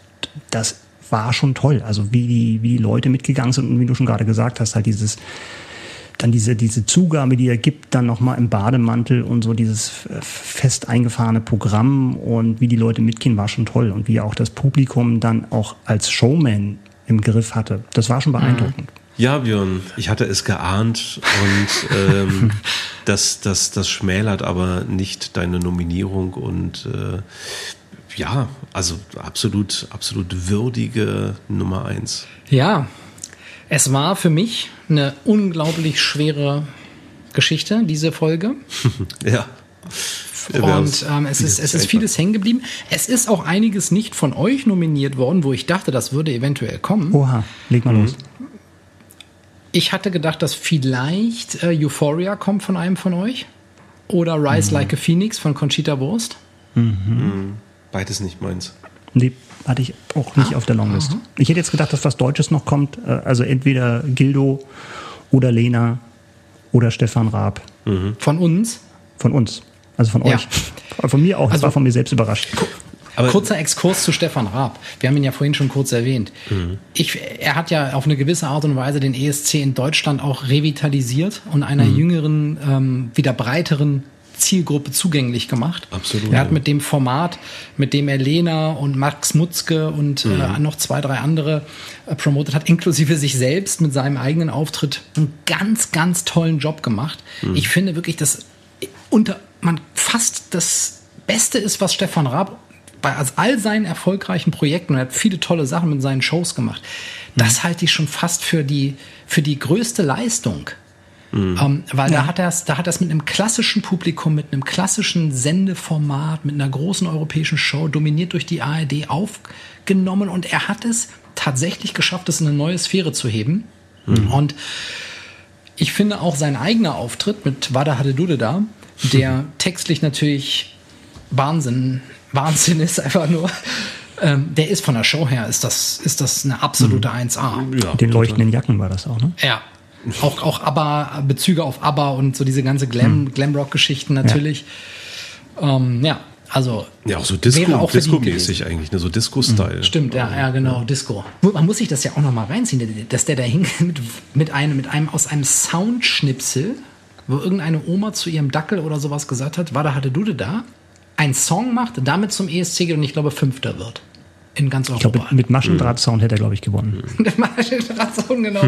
das war schon toll. Also wie die, wie die Leute mitgegangen sind und wie du schon gerade gesagt hast, halt dieses dann diese, diese Zugabe, die er gibt, dann nochmal im Bademantel und so dieses fest eingefahrene Programm und wie die Leute mitgehen, war schon toll. Und wie er auch das Publikum dann auch als Showman im Griff hatte. Das war schon beeindruckend. Ja, Björn, ich hatte es geahnt und ähm, das, das, das schmälert aber nicht deine Nominierung und äh, ja, also absolut, absolut würdige Nummer eins. Ja, es war für mich eine unglaublich schwere Geschichte, diese Folge. Ja. Und ähm, es, ist, es ist vieles hängen geblieben. Es ist auch einiges nicht von euch nominiert worden, wo ich dachte, das würde eventuell kommen. Oha, leg mal los. Ich hatte gedacht, dass vielleicht äh, Euphoria kommt von einem von euch. Oder Rise Like a Phoenix von Conchita Wurst. Beides nicht meins. Nee, hatte ich auch nicht auf der Longlist. Ich hätte jetzt gedacht, dass was Deutsches noch kommt. äh, Also entweder Gildo oder Lena oder Stefan Raab. Von uns. Von uns. Also von Ja. euch. Von mir auch. Ich Also- war von mir selbst überrascht. Aber- Kurzer Exkurs zu Stefan Raab. Wir haben ihn ja vorhin schon kurz erwähnt. Ich, er hat ja auf eine gewisse Art und Weise den ESC in Deutschland auch revitalisiert und einer jüngeren, ähm, wieder breiteren Zielgruppe zugänglich gemacht. Absolut, Er hat mit dem Format, mit dem er Lena und Max Mutzke und äh, noch zwei, drei andere äh, promotet hat, inklusive sich selbst mit seinem eigenen Auftritt, einen ganz, ganz tollen Job gemacht. Ich finde wirklich, dass unter man fast das Beste ist, was Stefan Raab bei all seinen erfolgreichen Projekten, und er hat viele tolle Sachen mit seinen Shows gemacht, das halte ich schon fast für die, für die größte Leistung. Ähm, weil da hat er es, da hat er es mit einem klassischen Publikum, mit einem klassischen Sendeformat, mit einer großen europäischen Show, dominiert durch die ARD aufgenommen und er hat es tatsächlich geschafft, es in eine neue Sphäre zu heben. Und ich finde auch sein eigener Auftritt mit Wada Hadedude da, der textlich natürlich Wahnsinn, Wahnsinn ist einfach nur. Ähm, der ist von der Show her, ist das, ist das eine absolute 1A. Ja, Mit den leuchtenden Jacken war das auch, ne? Ja. Auch, auch ABBA, Bezüge auf ABBA und so diese ganze Glam, Glamrock-Geschichten natürlich. Ja. Ähm, ja, also. Ja, auch so wäre Disco, Disco-mäßig eigentlich, ne? so Disco-Style. Stimmt, ja, ja, genau, Disco. Man muss sich das ja auch noch mal reinziehen, dass der da hing mit, mit, einem, mit einem aus einem Soundschnipsel, wo irgendeine Oma zu ihrem Dackel oder sowas gesagt hat, war da hatte Dude da, einen Song macht, damit zum ESC geht und ich glaube Fünfter wird. In ganz Ich glaube, Europa. mit, mit Maschendrahtsound hätte er, glaube ich, gewonnen. genau.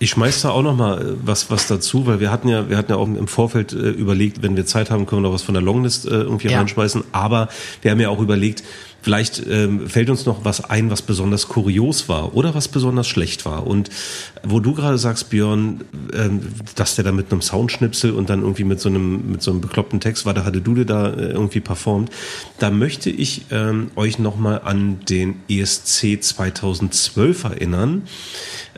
Ich schmeiß da auch noch mal äh, was, was dazu, weil wir hatten ja, wir hatten ja auch im Vorfeld äh, überlegt, wenn wir Zeit haben, können wir noch was von der Longlist äh, irgendwie Ja. reinschmeißen. Aber wir haben ja auch überlegt, vielleicht ähm, fällt uns noch was ein, was besonders kurios war oder was besonders schlecht war. Und wo du gerade sagst, Björn, ähm, dass der da mit einem Soundschnipsel und dann irgendwie mit so einem, mit so einem bekloppten Text war, da hatte Dude da äh, irgendwie performt. Da möchte ich ähm, euch noch mal an den ESC 2012 erinnern,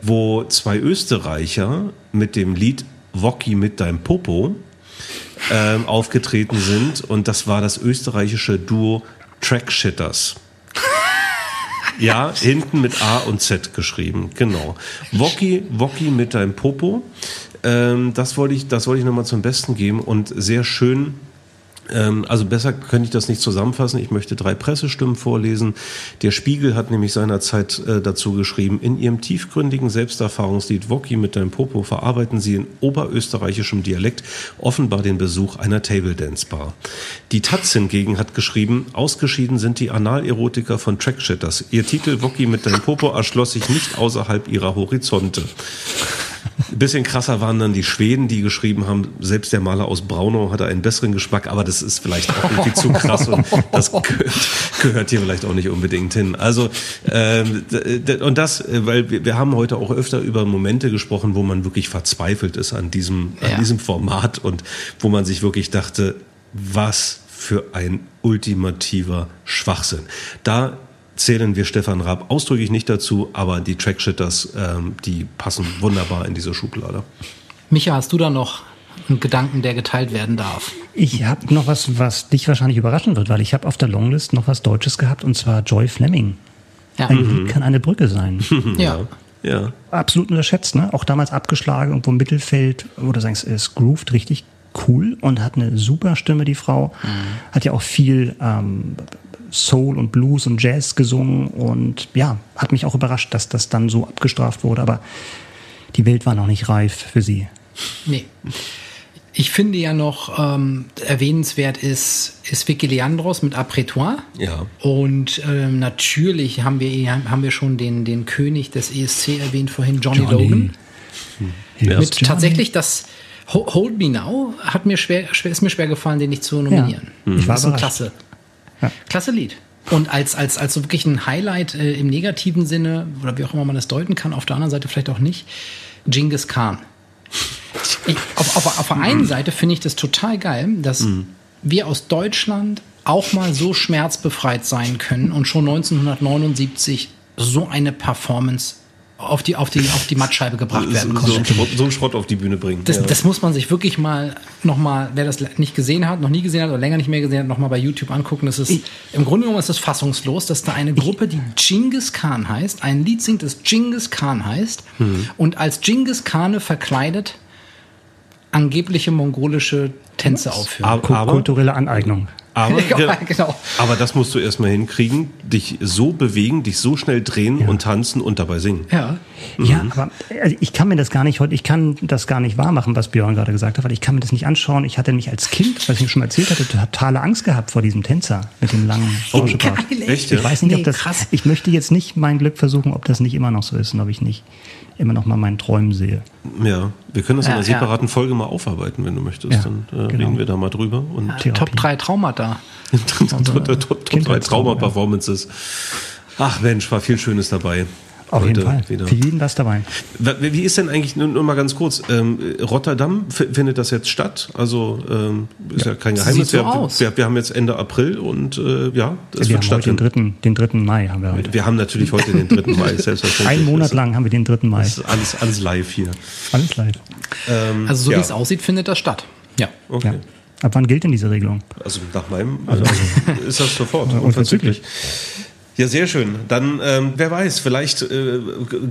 wo zwei Österreicher mit dem Lied Wocki mit deinem Popo ähm, aufgetreten sind und das war das österreichische Duo Trackshitters. Ja, hinten mit A und Z geschrieben, genau. Wocki, Wocki mit deinem Popo. Ähm, das wollte ich, das wollte ich nochmal zum Besten geben und sehr schön. Ähm, also besser könnte ich das nicht zusammenfassen. Ich möchte drei Pressestimmen vorlesen. Der Spiegel hat nämlich seinerzeit äh, dazu geschrieben, in ihrem tiefgründigen Selbsterfahrungslied Wocki mit deinem Popo verarbeiten sie in oberösterreichischem Dialekt offenbar den Besuch einer Table Dance Bar. Die Taz hingegen hat geschrieben, ausgeschieden sind die Analerotiker von Trackshitters. Ihr Titel Wocki mit deinem Popo erschloss sich nicht außerhalb ihrer Horizonte. Ein bisschen krasser waren dann die Schweden, die geschrieben haben, selbst der Maler aus Braunau hatte einen besseren Geschmack, aber das ist vielleicht auch irgendwie zu krass und das gehört, gehört hier vielleicht auch nicht unbedingt hin. Also ähm, und das, weil wir, wir haben heute auch öfter über Momente gesprochen, wo man wirklich verzweifelt ist an diesem, Ja. an diesem Format und wo man sich wirklich dachte, was für ein ultimativer Schwachsinn. Da zählen wir Stefan Raab ausdrücklich nicht dazu, aber die Trackshitters, ähm, die passen wunderbar in diese Schublade. Micha, hast du da noch einen Gedanken, der geteilt werden darf? Ich habe noch was, was dich wahrscheinlich überraschen wird, weil ich habe auf der Longlist noch was Deutsches gehabt und zwar Joy Fleming. Ja. Ein Lied kann eine Brücke sein. ja. Ja. Absolut unterschätzt, ne? Auch damals abgeschlagen, irgendwo im Mittelfeld, wo du sagst, es groovt richtig cool und hat eine super Stimme, die Frau. Hat ja auch viel ähm, Soul und Blues und Jazz gesungen und ja, hat mich auch überrascht, dass das dann so abgestraft wurde, aber die Welt war noch nicht reif für sie. Nee. Ich finde ja noch ähm, erwähnenswert ist, ist Vicky Leandros mit Après-toi. Ja. Und ähm, natürlich haben wir, haben wir schon den, den König des ESC erwähnt vorhin, Johnny, Johnny. Logan. Ja. Mit tatsächlich das Ho- Hold Me Now hat mir schwer, schwer, ist mir schwer gefallen, den nicht zu nominieren. Ich war das ist überrascht. klasse. Lied. Und als, als, als so wirklich ein Highlight äh, im negativen Sinne, oder wie auch immer man das deuten kann, auf der anderen Seite vielleicht auch nicht, Genghis Khan. Ich, auf, auf, auf der einen Seite finde ich das total geil, dass wir aus Deutschland auch mal so schmerzbefreit sein können und schon 1979 so eine Performance auf die, auf die, auf die Mattscheibe gebracht werden so, konnte. so, Schrott- so einen Schrott auf die Bühne bringen. Das, ja. das muss man sich wirklich mal nochmal, wer das nicht gesehen hat, noch nie gesehen hat oder länger nicht mehr gesehen hat, nochmal bei YouTube angucken. Das ist, im Grunde genommen ist es fassungslos, dass da eine Gruppe, die Genghis Khan heißt, ein Lied singt, das Genghis Khan heißt Mhm. und als Genghis Khan verkleidet angebliche mongolische Tänze aufführen. aber, aber, Kulturelle Aneignung. Aber, Ja, genau. aber das musst du erstmal hinkriegen, dich so bewegen, dich so schnell drehen und tanzen und dabei singen. Ja. Ja, aber also ich kann mir das gar nicht heute, ich kann das gar nicht wahrmachen, was Björn gerade gesagt hat, weil ich kann mir das nicht anschauen. Ich hatte mich als Kind, was ich mir schon mal erzählt hatte, totale Angst gehabt vor diesem Tänzer mit dem langen Rauschebart. Echt? Ich weiß nicht, ob Nee, das. krass. Ich möchte jetzt nicht mein Glück versuchen, ob das nicht immer noch so ist und ob ich nicht immer noch mal meinen Träumen sehe. Ja, wir können das in Ja, einer ja. separaten Folge mal aufarbeiten, wenn du möchtest. Ja, Dann äh, genau. reden wir da mal drüber. Und. Top 3 Traumata. Top, top, top, top drei Kindheitstrauma, Trauma-Performances. Ach Mensch, war viel Schönes dabei. Auf jeden Fall. Wieder. Für jeden was dabei. Wie ist denn eigentlich, nur, nur mal ganz kurz, ähm, Rotterdam findet das jetzt statt? Also ähm, ist ja, kein Geheimnis. Sieht so wir, aus. Wir, wir haben jetzt Ende April und äh, ja, das wir wird haben heute den stattfinden. 3., den 3. Mai haben wir heute. Wir haben natürlich heute den 3. Mai, selbstverständlich. Einen Monat lang haben wir den 3. Mai. Das ist alles, alles live hier. Alles leid. Also so ja. wie es aussieht, findet das statt. Ja. Okay. Ja. Ab wann gilt denn diese Regelung? Also nach meinem äh, ist das sofort Also unverzüglich. Ja, sehr schön. Dann, ähm, wer weiß, vielleicht äh,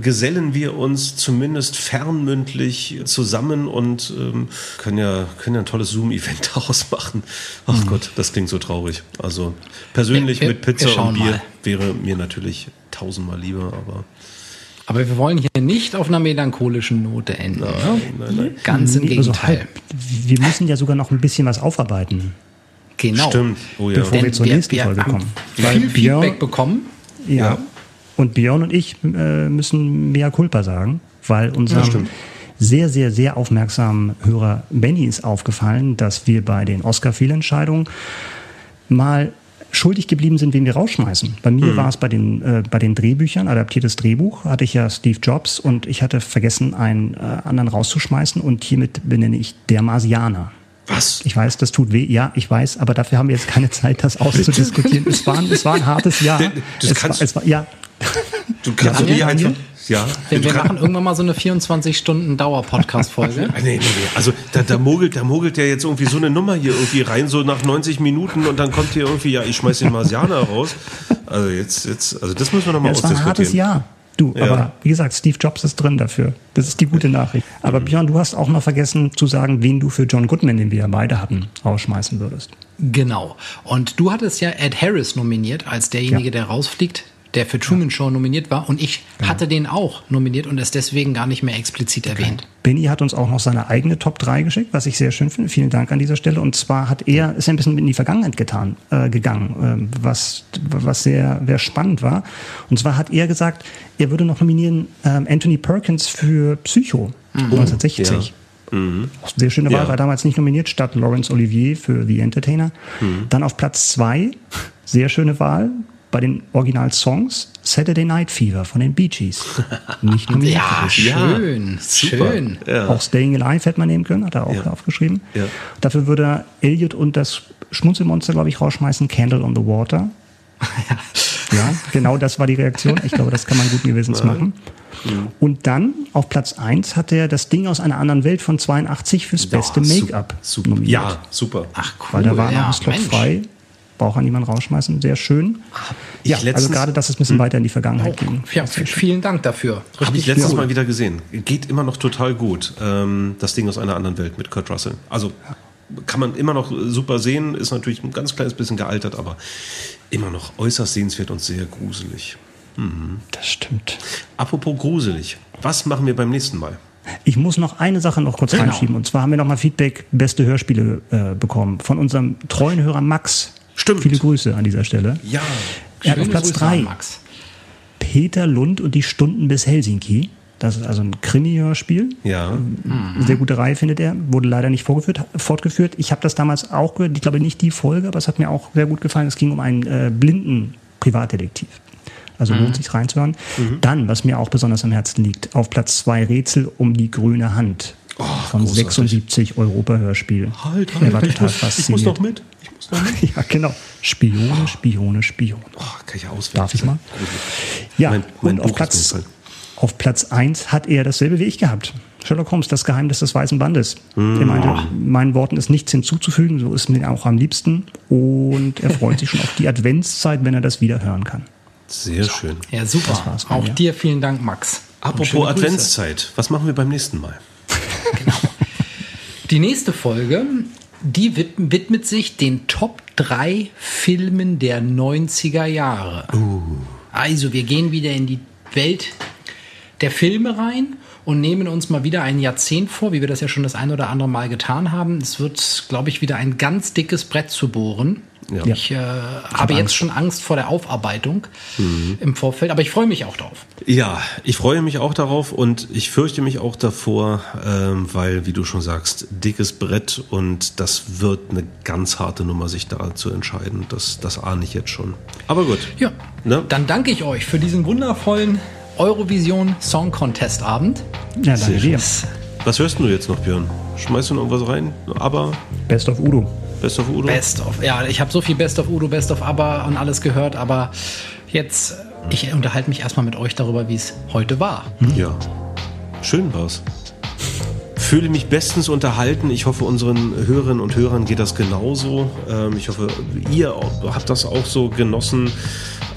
gesellen wir uns zumindest fernmündlich zusammen und ähm, können ja können ja ein tolles Zoom-Event daraus machen. Ach Gott, das klingt so traurig. Also persönlich Wir- wir- mit Pizza und Bier mal. wäre mir natürlich tausendmal lieber, aber Aber wir wollen hier nicht auf einer melancholischen Note enden. ne? nein, nein. Ganz im Nee, also Gegenteil. halb. Wir müssen ja sogar noch ein bisschen was aufarbeiten, Genau. stimmt. Oh ja. bevor wir zur nächsten Folge haben kommen. Viel Björn- Feedback bekommen. Ja. Ja. Und Björn und ich äh, müssen mehr Culpa sagen, weil unserem stimmt. sehr, sehr, sehr aufmerksamen Hörer Benny ist aufgefallen, dass wir bei den Oscar-Fehlentscheidungen mal schuldig geblieben sind, wen wir rausschmeißen. Bei mir war es bei den, äh, bei den Drehbüchern, adaptiertes Drehbuch, hatte ich ja Steve Jobs und ich hatte vergessen, einen äh, anderen rauszuschmeißen und hiermit benenne ich der Marsianer. Was? Ich weiß, das tut weh, ja, ich weiß, aber dafür haben wir jetzt keine Zeit, das auszudiskutieren. es, war, ein- es war ein hartes Jahr. Das es, kannst- war, es war, ja, Du kannst Ja, nie einfach. Ja, Wir, wir machen irgendwann mal so eine 24-Stunden-Dauer-Podcast-Folge. Ah, Nee, nee, nee. Also da, da mogelt, da mogelt der jetzt irgendwie so eine Nummer hier irgendwie rein, so nach 90 Minuten und dann kommt hier irgendwie, ja, ich schmeiß den Marsianer raus. Also jetzt, jetzt, also das müssen wir nochmal ja es war ein hartes ausdiskutieren. Jahr. Du, Ja. aber wie gesagt, Steve Jobs ist drin dafür. Das ist die gute Nachricht. Aber Björn, du hast auch noch vergessen zu sagen, wen du für John Goodman, den wir ja beide hatten, rausschmeißen würdest. Genau. Und du hattest ja Ed Harris nominiert als derjenige, Ja. der rausfliegt, der für Truman Show nominiert war. Und ich hatte den auch nominiert und es deswegen gar nicht mehr explizit erwähnt. Benny hat uns auch noch seine eigene Top 3 geschickt, was ich sehr schön finde. Vielen Dank an dieser Stelle. Und zwar hat er, ist er ein bisschen in die Vergangenheit getan, äh, gegangen, ähm, was, was sehr, sehr spannend war. Und zwar hat er gesagt, er würde noch nominieren ähm, Anthony Perkins für Psycho 1960. Auch eine Sehr schöne Wahl, Ja. war damals nicht nominiert, statt Laurence Olivier für The Entertainer. Dann auf Platz 2, sehr schöne Wahl, bei den Original-Songs Saturday Night Fever von den Bee Gees. Nicht nominiert. Ja, schön. super. Schön. Ja. Auch Staying Alive hätte man nehmen können, hat er auch Ja. aufgeschrieben. Ja. Dafür würde er Elliot und das Schmunzelmonster, glaube ich, rausschmeißen, Candle on the Water. ja, genau das war die Reaktion. Ich glaube, das kann man guten Gewissens machen. Und dann auf Platz 1 hat er das Ding aus einer anderen Welt von 82 fürs beste Ja, Make-up Super. nominiert. Ja, super. Ach, cool. Weil da war ja, noch ein Slot frei. Braucht er niemand rausschmeißen. Sehr schön. Ich Ja, also gerade, dass es ein bisschen weiter in die Vergangenheit Oh, ging. ja, vielen Dank dafür. Habe ich letztes cool. Mal wieder gesehen. Geht immer noch total gut. Ähm, das Ding aus einer anderen Welt mit Kurt Russell. Also kann man immer noch super sehen, ist natürlich ein ganz kleines bisschen gealtert, aber immer noch äußerst sehenswert und sehr gruselig. Das stimmt. Apropos gruselig, was machen wir beim nächsten Mal? Ich muss noch eine Sache noch kurz Genau. reinschieben. Und zwar haben wir noch mal Feedback, beste Hörspiele äh, bekommen von unserem treuen Hörer Max. Stimmt. Viele Grüße an dieser Stelle. Ja, Er hat auf Platz Grüße an 3 Max. Peter Lund und die Stunden bis Helsinki. Das ist also ein Krimi-Hörspiel. Ja. Sehr gute Reihe findet er. Wurde leider nicht vorgeführt, fortgeführt. Ich habe das damals auch gehört. Ich glaube nicht die Folge, aber es hat mir auch sehr gut gefallen. Es ging um einen äh, blinden Privatdetektiv. Also lohnt sich reinzuhören. Dann, was mir auch besonders am Herzen liegt, auf Platz zwei Rätsel um die grüne Hand. Von großartig. 76 Europa-Hörspiel. er war total fasziniert. mit. Ich muss noch mit. Ja, genau. Spione, Spione, Spione. Oh, kann ich auswählen. Darf ich mal? Ja, Mein- mein und auf Platz, auf Platz 1 hat er dasselbe wie ich gehabt. Sherlock Holmes, das Geheimnis des Weißen Bandes. Hm. Er meinte, meinen Worten ist nichts hinzuzufügen, so ist mir auch am liebsten. Und er freut sich schon auf die Adventszeit, wenn er das wieder hören kann. Sehr schön. Ja, super. Auch dir vielen Dank, Max. Apropos. Adventszeit, was machen wir beim nächsten Mal? Die nächste Folge, die wid- widmet sich den Top 3 Filmen der 90er Jahre. Also, wir gehen wieder in die Welt der Filme rein und nehmen uns mal wieder ein Jahrzehnt vor, wie wir das ja schon das ein oder andere Mal getan haben. Es wird, glaube ich, wieder ein ganz dickes Brett zu bohren. Ja. Ich äh, habe jetzt schon Angst vor der Aufarbeitung im Vorfeld, aber ich freue mich auch drauf. Ja, ich freue mich auch darauf und ich fürchte mich auch davor, ähm, weil, wie du schon sagst, dickes Brett und das wird eine ganz harte Nummer, sich da zu entscheiden. Das, das ahne ich jetzt schon. Aber gut. Ja, Ne? dann danke ich euch für diesen wundervollen Eurovision Song Contest Abend. Ja, danke dir. Was hörst du jetzt noch, Björn? Schmeißt du noch irgendwas rein? Aber Best of Udo. Best of Udo? Best of. Ja, ich habe so viel Best of Udo, Best of ABBA und alles gehört, aber jetzt, ich unterhalte mich erstmal mit euch darüber, wie es heute war. Ja. Schön war's. Fühle mich bestens unterhalten. Ich hoffe, unseren Hörerinnen und Hörern geht das genauso. Ähm, ich hoffe, ihr habt das auch so genossen,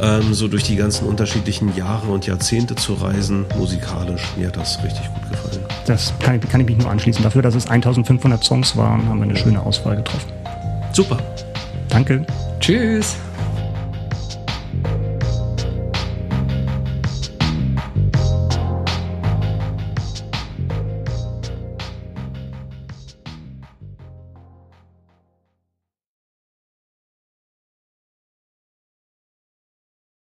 ähm, so durch die ganzen unterschiedlichen Jahre und Jahrzehnte zu reisen. Musikalisch, mir hat das richtig gut gefallen. Das kann ich, kann ich mich nur anschließen. Dafür, dass es 1500 Songs waren, haben wir eine schöne Auswahl getroffen. Super. Danke. Tschüss.